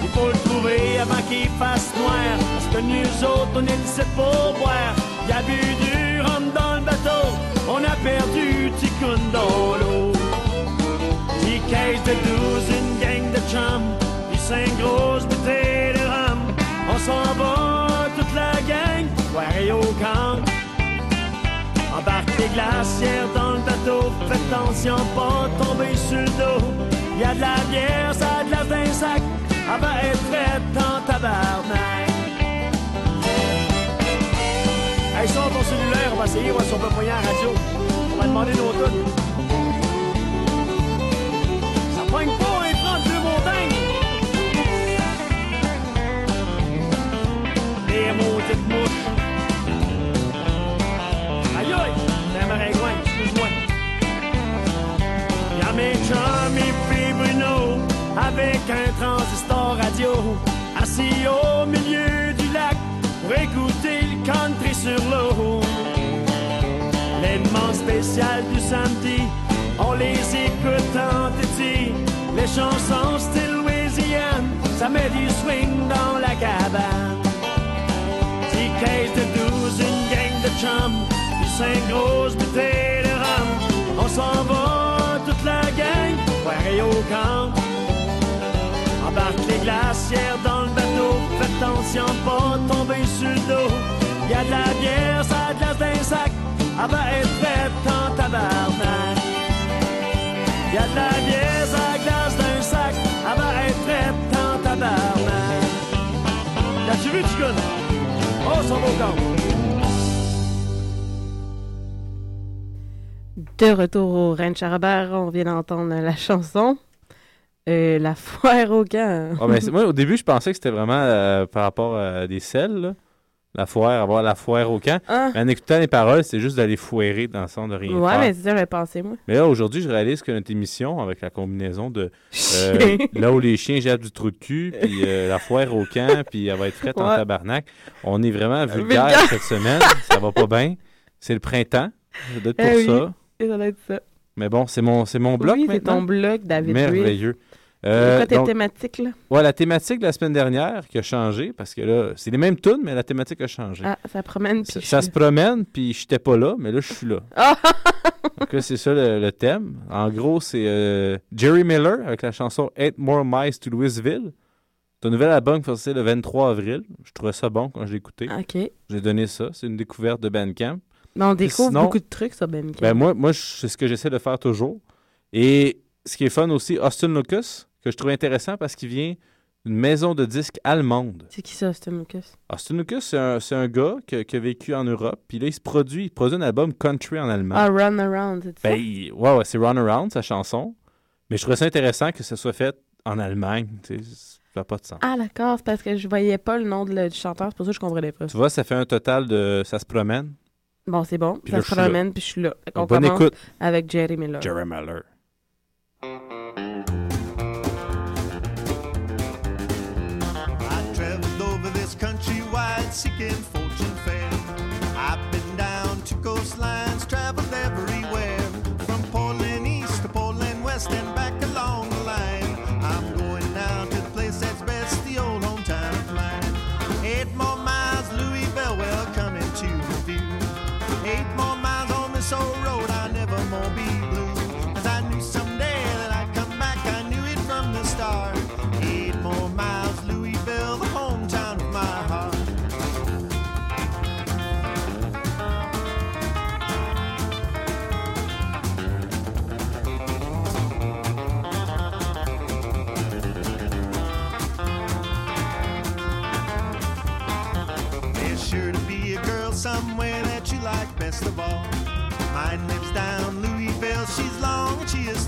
Il faut le trouver avant qu'il fasse noir, parce que nous autres on est ici pour boire. Y a bu du dans le bateau, faites attention, pas tomber sur le dos. Y a de la bière, ça glace d'un sac, elle va être prête en tabarnak. Hey, sors ton cellulaire, on va essayer, voir si on peut moyen à la radio. On va demander nos tunes. Chums et Bruno, avec un transistor radio, assis au milieu du lac pour écouter le country sur l'eau. L'élément spécial du samedi, on les écoute en téti. Les chansons style Louisiane, ça met du swing dans la cabane. Dix caisses de douze, une gang de chums, puis cinq grosses bouteilles de rhum. On s'en va soirée au camp. Embarque les glacières dans le bateau, faites attention, pas tomber sur le dos. Y a de la bière, ça glace d'un sac, elle va être prête en tabarnak. Y a de la bière, ça glace d'un sac, elle va être prête en tabarnak. L'as-tu vu, tu connais? Oh, ça va au camp. De retour au Ranch on vient d'entendre la chanson. Euh, la foire au camp. Ah, ben, moi, au début, je pensais que c'était vraiment euh, par rapport à des selles, là. La foire, avoir la foire au camp. Ah. Mais en écoutant les paroles, c'est juste d'aller foirer dans le sens de rien Ouais, faire. mais c'est ça, j'avais pensé, moi. Mais là, aujourd'hui, je réalise que notre émission, avec la combinaison de euh, <laughs> là où les chiens jettent du trou de cul, puis euh, la foire au camp, puis elle va être faite en tabarnak, on est vraiment vulgaire, Vulgaire. cette semaine. Ça va pas bien. C'est le printemps. Ça doit être pour Eh oui, ça. <laughs> et ça doit être ça. Mais bon, c'est mon, c'est mon bloc Oui, c'est ton bloc, David Merveilleux. C'est Euh, quoi tes donc- thématiques, là? Ouais, la thématique de la semaine dernière qui a changé, parce que là, c'est les mêmes tunes, mais la thématique a changé. Ah, ça promène, puis Ça, je ça suis- se promène, puis j'étais pas là, mais là, je suis là. <laughs> Ah! Donc là, c'est ça le, le thème. En gros, c'est euh, Jerry Miller avec la chanson Eight More Miles to Louisville. Ton nouvel album qui va sortir le 23 avril. Je trouvais ça bon quand je l'ai écouté. OK. J'ai donné ça. C'est une découverte de Bandcamp. Mais on découvre sinon- beaucoup de trucs sur Ben Ben moi, moi c'est ce que j'essaie de faire toujours. Et ce qui est fun aussi, Austin Lucas, que je trouve intéressant parce qu'il vient d'une maison de disques allemande. C'est qui ça, Austin Lucas? Austin Lucas, c'est un, un gars qui, a vécu en Europe. Puis là, il se produit, il produit un album country en allemand. Ah, Run Around, c'est ça? Ben, il- ouais, ouais, c'est Run Around, sa chanson. Mais je trouvais ça intéressant que ce soit fait en Allemagne. tu sais, Ça n'a pas de sens. Ah, d'accord, c'est parce que je voyais pas le nom de le- du chanteur, c'est pour ça que je comprenais pas. Tu vois, ça fait un total de. Ça se promène. Bon, c'est bon, Puis ça là, se promène, puis je suis là. Qu'on Bonne commence écoute. avec Jerry Miller. Jerry Miller. I traveled over this country wide seeking fortune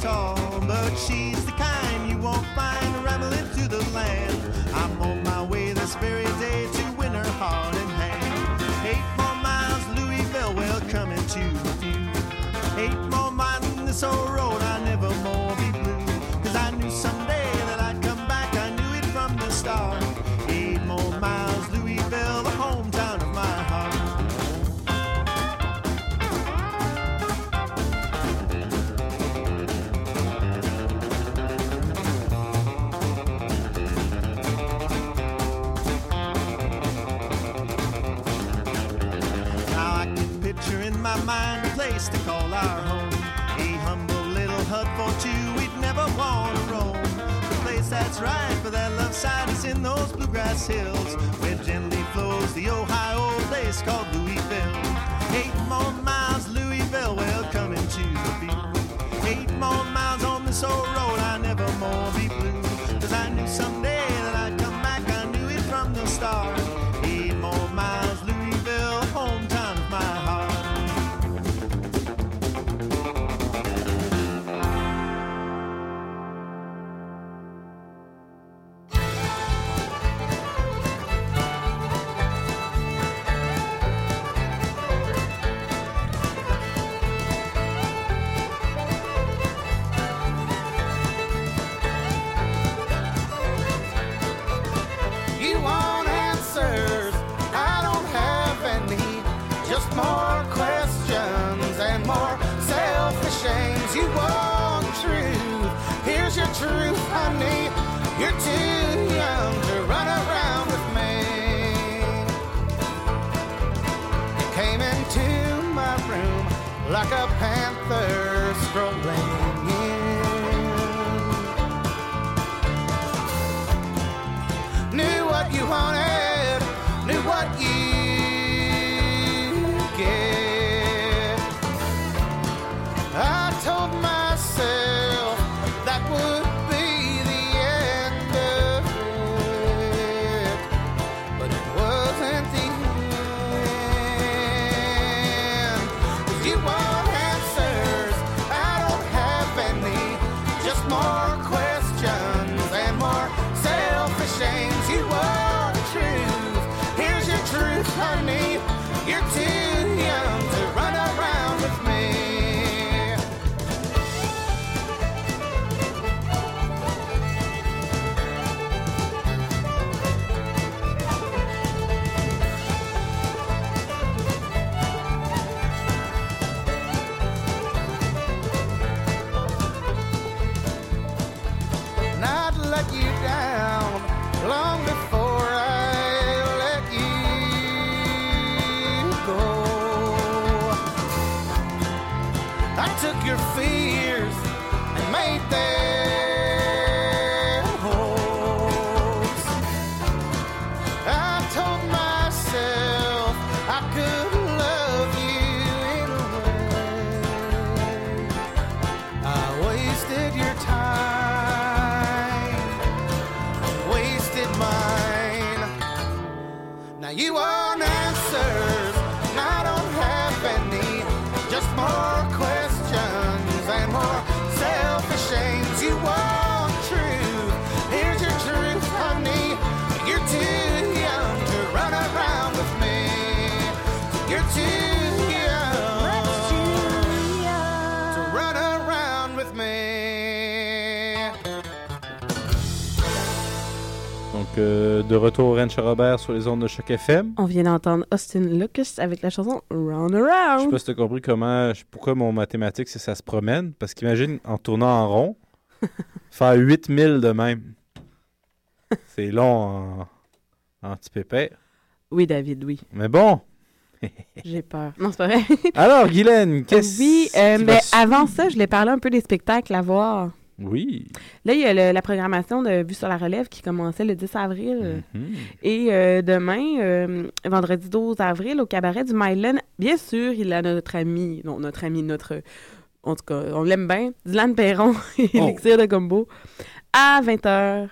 tall, but she's right for that love side is in those bluegrass hills where gently flows the Ohio place called Louisville. Eight more miles, Louisville, well, coming to the field. Eight more miles on this old road, I never more You're too young to run around with me. You came into my room like a panther euh, de retour au Ranch Robert sur les ondes de Choc FM. On vient d'entendre Austin Lucas avec la chanson Round Je sais Around. pas si t'as compris comment, pourquoi mon mathématique, c'est ça se promène. Parce qu'imagine, en tournant en rond, <laughs> faire 8000 de même. C'est long en, en petit pépère. Oui, David, oui. Mais bon. <laughs> J'ai peur. Non, c'est pas vrai. Alors, Guylaine, qu'est-ce Oui, euh, mais avant ça, je voulais parler un peu des spectacles à voir. Oui. Là, il y a le- la programmation de Vue sur la relève qui commençait le 10 avril. Mhm. Et euh, demain, euh, vendredi 12 avril, au cabaret du Mylan, bien sûr, il a notre ami, non, notre ami, notre. En tout cas, on l'aime bien, Dylan Perron et <laughs> Oh. Elixir de Gumbo, à 20h.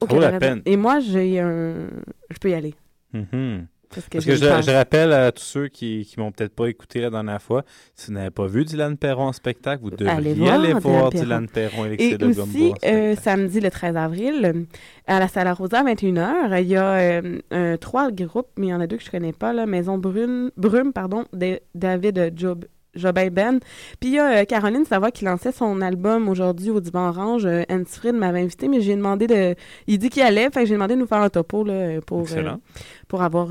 Au la peine. Et moi, j'ai un. Je peux y aller. Mhm. Parce que Parce je, rappelle à tous ceux qui qui m'ont peut-être pas écouté la dernière fois, si vous n'avez pas vu Dylan Perron en spectacle, vous devriez aller voir voir, Dylan Dylan Perron. Perron et Et de aussi, euh, samedi le 13 avril, euh, à la Sala Rosa, à 21h, il y a euh, euh, trois groupes, mais il y en a deux que je connais pas, là, Maison Brune, Brume, pardon, de David Job, Jobin Ben. Puis il y a euh, Caroline Savoie qui lançait son album aujourd'hui au Divan Orange. Euh, Fried m'avait invité, mais j'ai demandé de... Il dit qu'il allait, fait que j'ai demandé de nous faire un topo là, pour, euh, pour avoir...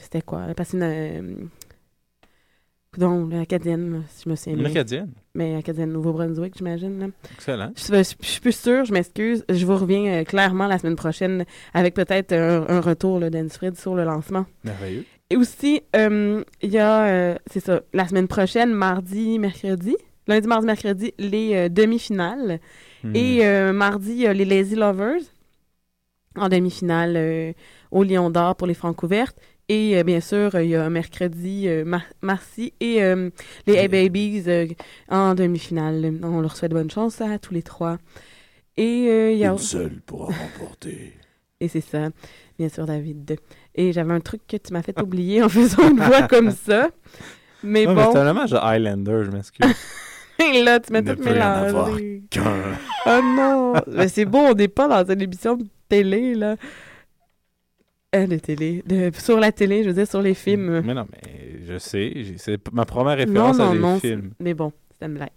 C'était quoi? Parce que... Euh, coudonc, l'acadienne, si je me souviens Une bien. Acadienne. Mais Acadienne Nouveau-Brunswick, j'imagine. Excellent. Je, suis- je suis plus sûre, je m'excuse. Je vous reviens euh, clairement la semaine prochaine avec peut-être un, un retour d'Anne Fried sur le lancement. Merveilleux. Et aussi, euh, il y a, euh, c'est ça, la semaine prochaine, mardi, mercredi, lundi, mardi, mercredi, les euh, demi-finales. Hmm. Et mardi, il y a les Lazy Lovers en demi-finale au Lion d'Or pour les francs ouvertes. Et euh, bien sûr, il y a mercredi, euh, Mar- Marcy et les Hey Babies en demi-finale. On leur souhaite bonne chance à tous les trois. Et il y a Une seule pourra remporter. et c'est ça, bien sûr, David. Et j'avais un truc que tu m'as fait oublier en faisant une voix comme ça. Mais bon. c'est un hommage à Highlander, je m'excuse. <laughs> Et là, tu m'as Ne tout mélangé. Oh non! Mais c'est bon, on n'est pas dans une émission de télé, là. Euh, de télé. De, sur la télé, je veux dire, sur les films. Mais non, mais je sais, c'est ma première Non, référence non, à des non. films. Mais bon, c'est une blague.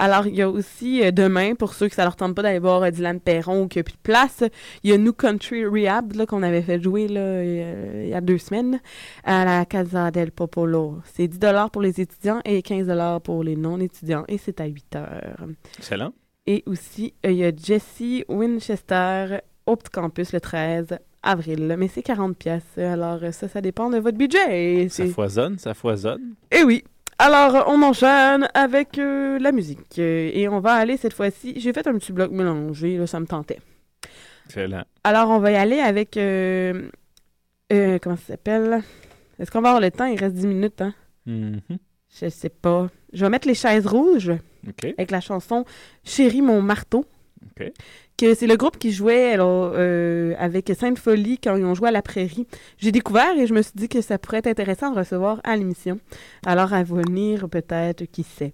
Alors, il y a aussi euh, demain, pour ceux que ça leur tente pas d'aller voir euh, Dylan Perron ou qu'il n'y a plus de place, il y a New Country Rehab là, qu'on avait fait jouer là, il y a deux semaines à la Casa del Popolo. C'est 10 pour les étudiants et 15 pour les non-étudiants et c'est à 8 heures. Excellent. Et aussi, euh, il y a Jessie Winchester au petit campus le 13 avril. Mais c'est 40 pièces. Alors ça, ça dépend de votre budget. Et Ça foisonne, ça foisonne. eh oui. Alors, on enchaîne avec euh, la musique. Et on va aller cette fois-ci. J'ai fait un petit bloc mélangé, là, ça me tentait. Excellent. Alors, on va y aller avec. euh, euh, comment ça s'appelle? Est-ce qu'on va avoir le temps? Il reste 10 minutes, hein? Mhm. Je sais pas. Je vais mettre les chaises rouges avec la chanson Chérie, mon marteau. Que c'est le groupe qui jouait alors, euh, avec Sainte Folie quand ils ont joué à la Prairie. J'ai découvert et je me suis dit que ça pourrait être intéressant de recevoir à l'émission. Alors à venir peut-être, qui sait.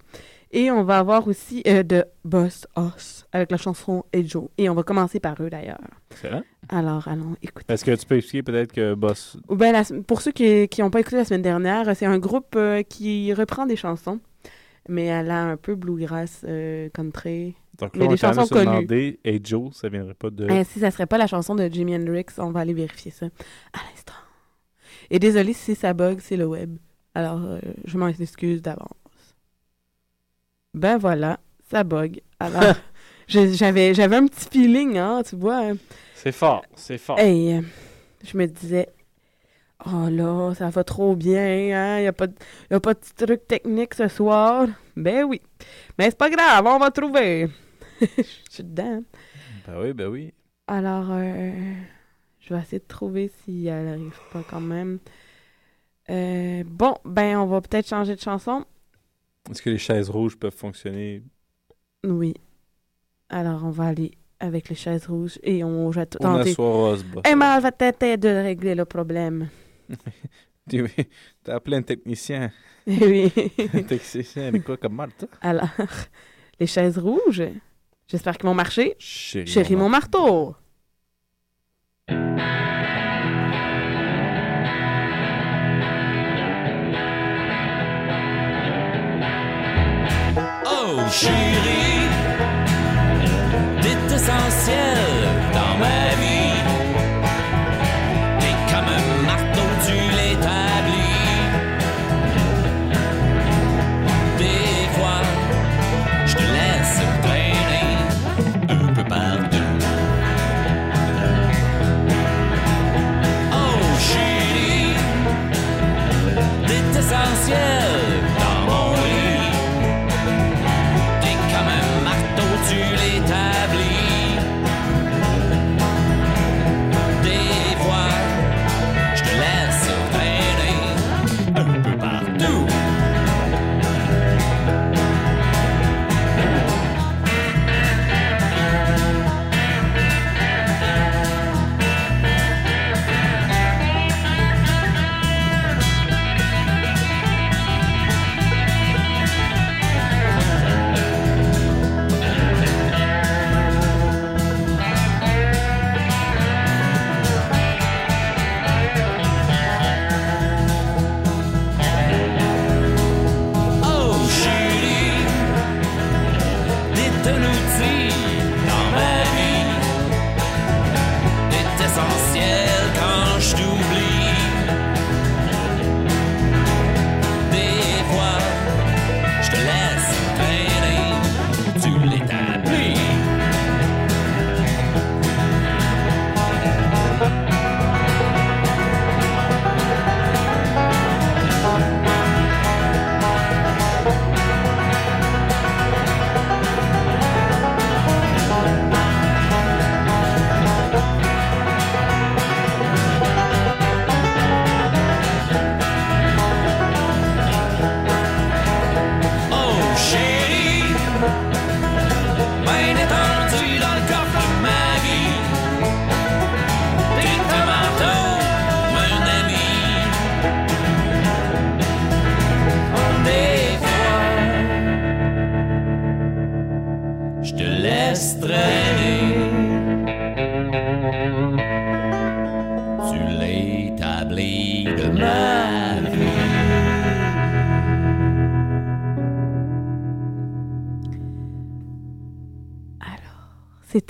Et on va avoir aussi euh, de Boss Us avec la chanson Ejo. Et on va commencer par eux d'ailleurs. Excellent. Alors allons écouter. Est-ce que tu peux expliquer peut-être que Boss. Ben, la- pour ceux qui n'ont pas écouté la semaine dernière, c'est un groupe euh, qui reprend des chansons, mais elle a un peu bluegrass, euh, country. Donc là, mais on des chansons connues. demander, Hey Joe, ça viendrait pas de. Eh, si ça serait pas la chanson de Jimi Hendrix, on va aller vérifier ça à l'instant. Et désolé si ça bug, c'est le web. Alors, euh, je m'en excuse d'avance. Ben voilà, ça bug. Alors, <laughs> j'avais j'avais un petit feeling, hein, tu vois. hein. C'est fort, c'est fort. Hey, euh, je me disais, oh là, ça va trop bien, hein, y a pas de, y a pas de truc technique ce soir. Ben oui. Mais c'est pas grave, on va trouver. <laughs> Je suis dedans. Ben oui, ben oui. Alors, euh, je vais essayer de trouver si elle arrive pas quand même. Euh, bon, ben, on va peut-être changer de chanson. Est-ce que les chaises rouges peuvent fonctionner? Oui. Alors, on va aller avec les chaises rouges et on va tenter. mais elle va tenter de régler le problème. <laughs> Tu as appelé un technicien. <laughs> Oui. un technicien avec quoi comme marteau? Alors, les chaises rouges, j'espère qu'ils vont marcher. Chérie, Chérie, mon mon marteau. Oh chérie,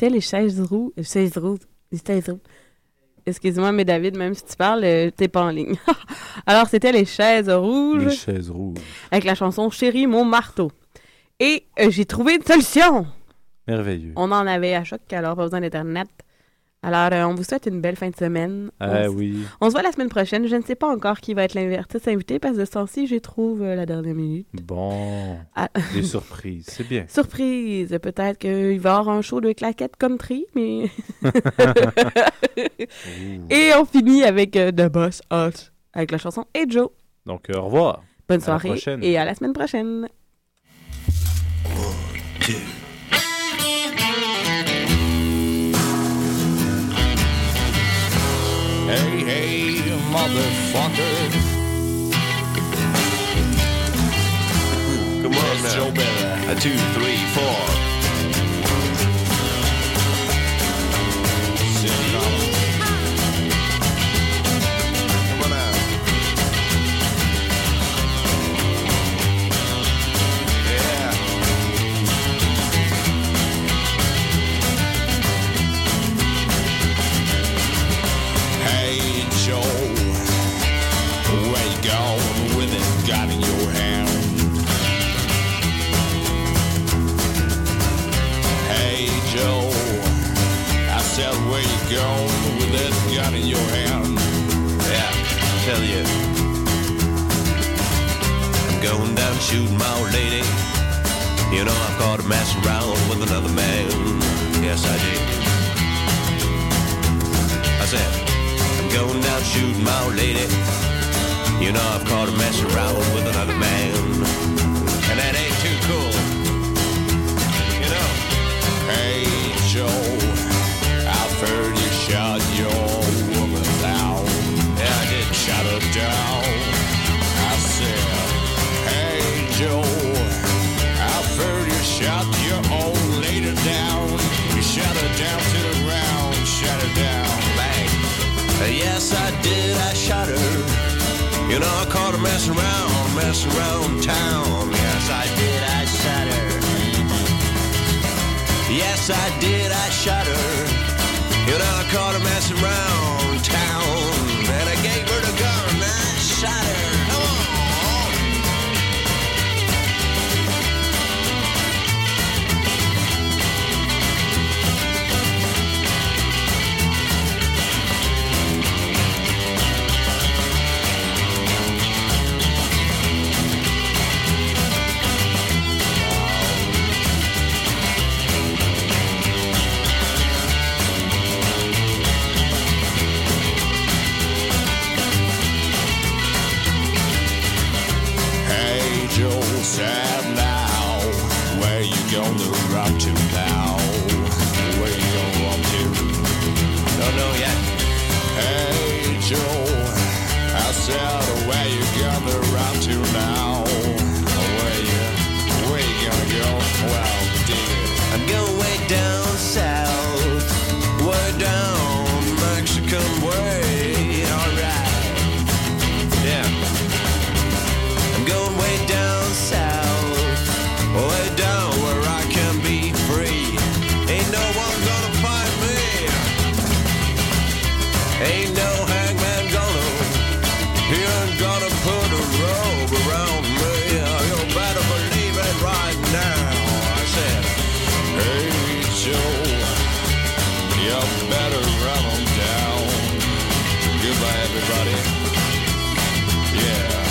les chaises rouges. Les chaises rouges. Les chaises. Excuse-moi, mais David, même si tu parles, euh, t'es pas en ligne. <laughs> Alors, c'était les chaises rouges. Les chaises rouges. Avec la chanson Chérie, mon marteau. Et euh, j'ai trouvé une solution. Merveilleux. On en avait à choc, alors pas besoin d'Internet. Alors, euh, on vous souhaite une belle fin de semaine. Ah on, oui. on se voit la semaine prochaine. Je ne sais pas encore qui va être l'invertiste invité parce que de ce temps-ci, j'y trouve euh, la dernière minute. Bon. Ah. Des <laughs> surprises, c'est bien. Surprise! Peut-être qu'il va y avoir un show de claquettes country, mais. <laughs> Et on finit avec euh, The Boss Hot, avec la chanson Hey Joe. Donc, euh, au revoir. Bonne soirée et à la semaine prochaine. Hey, hey, motherfucker. Come on now. Joe Bella. A two, three, four. everybody. Yeah.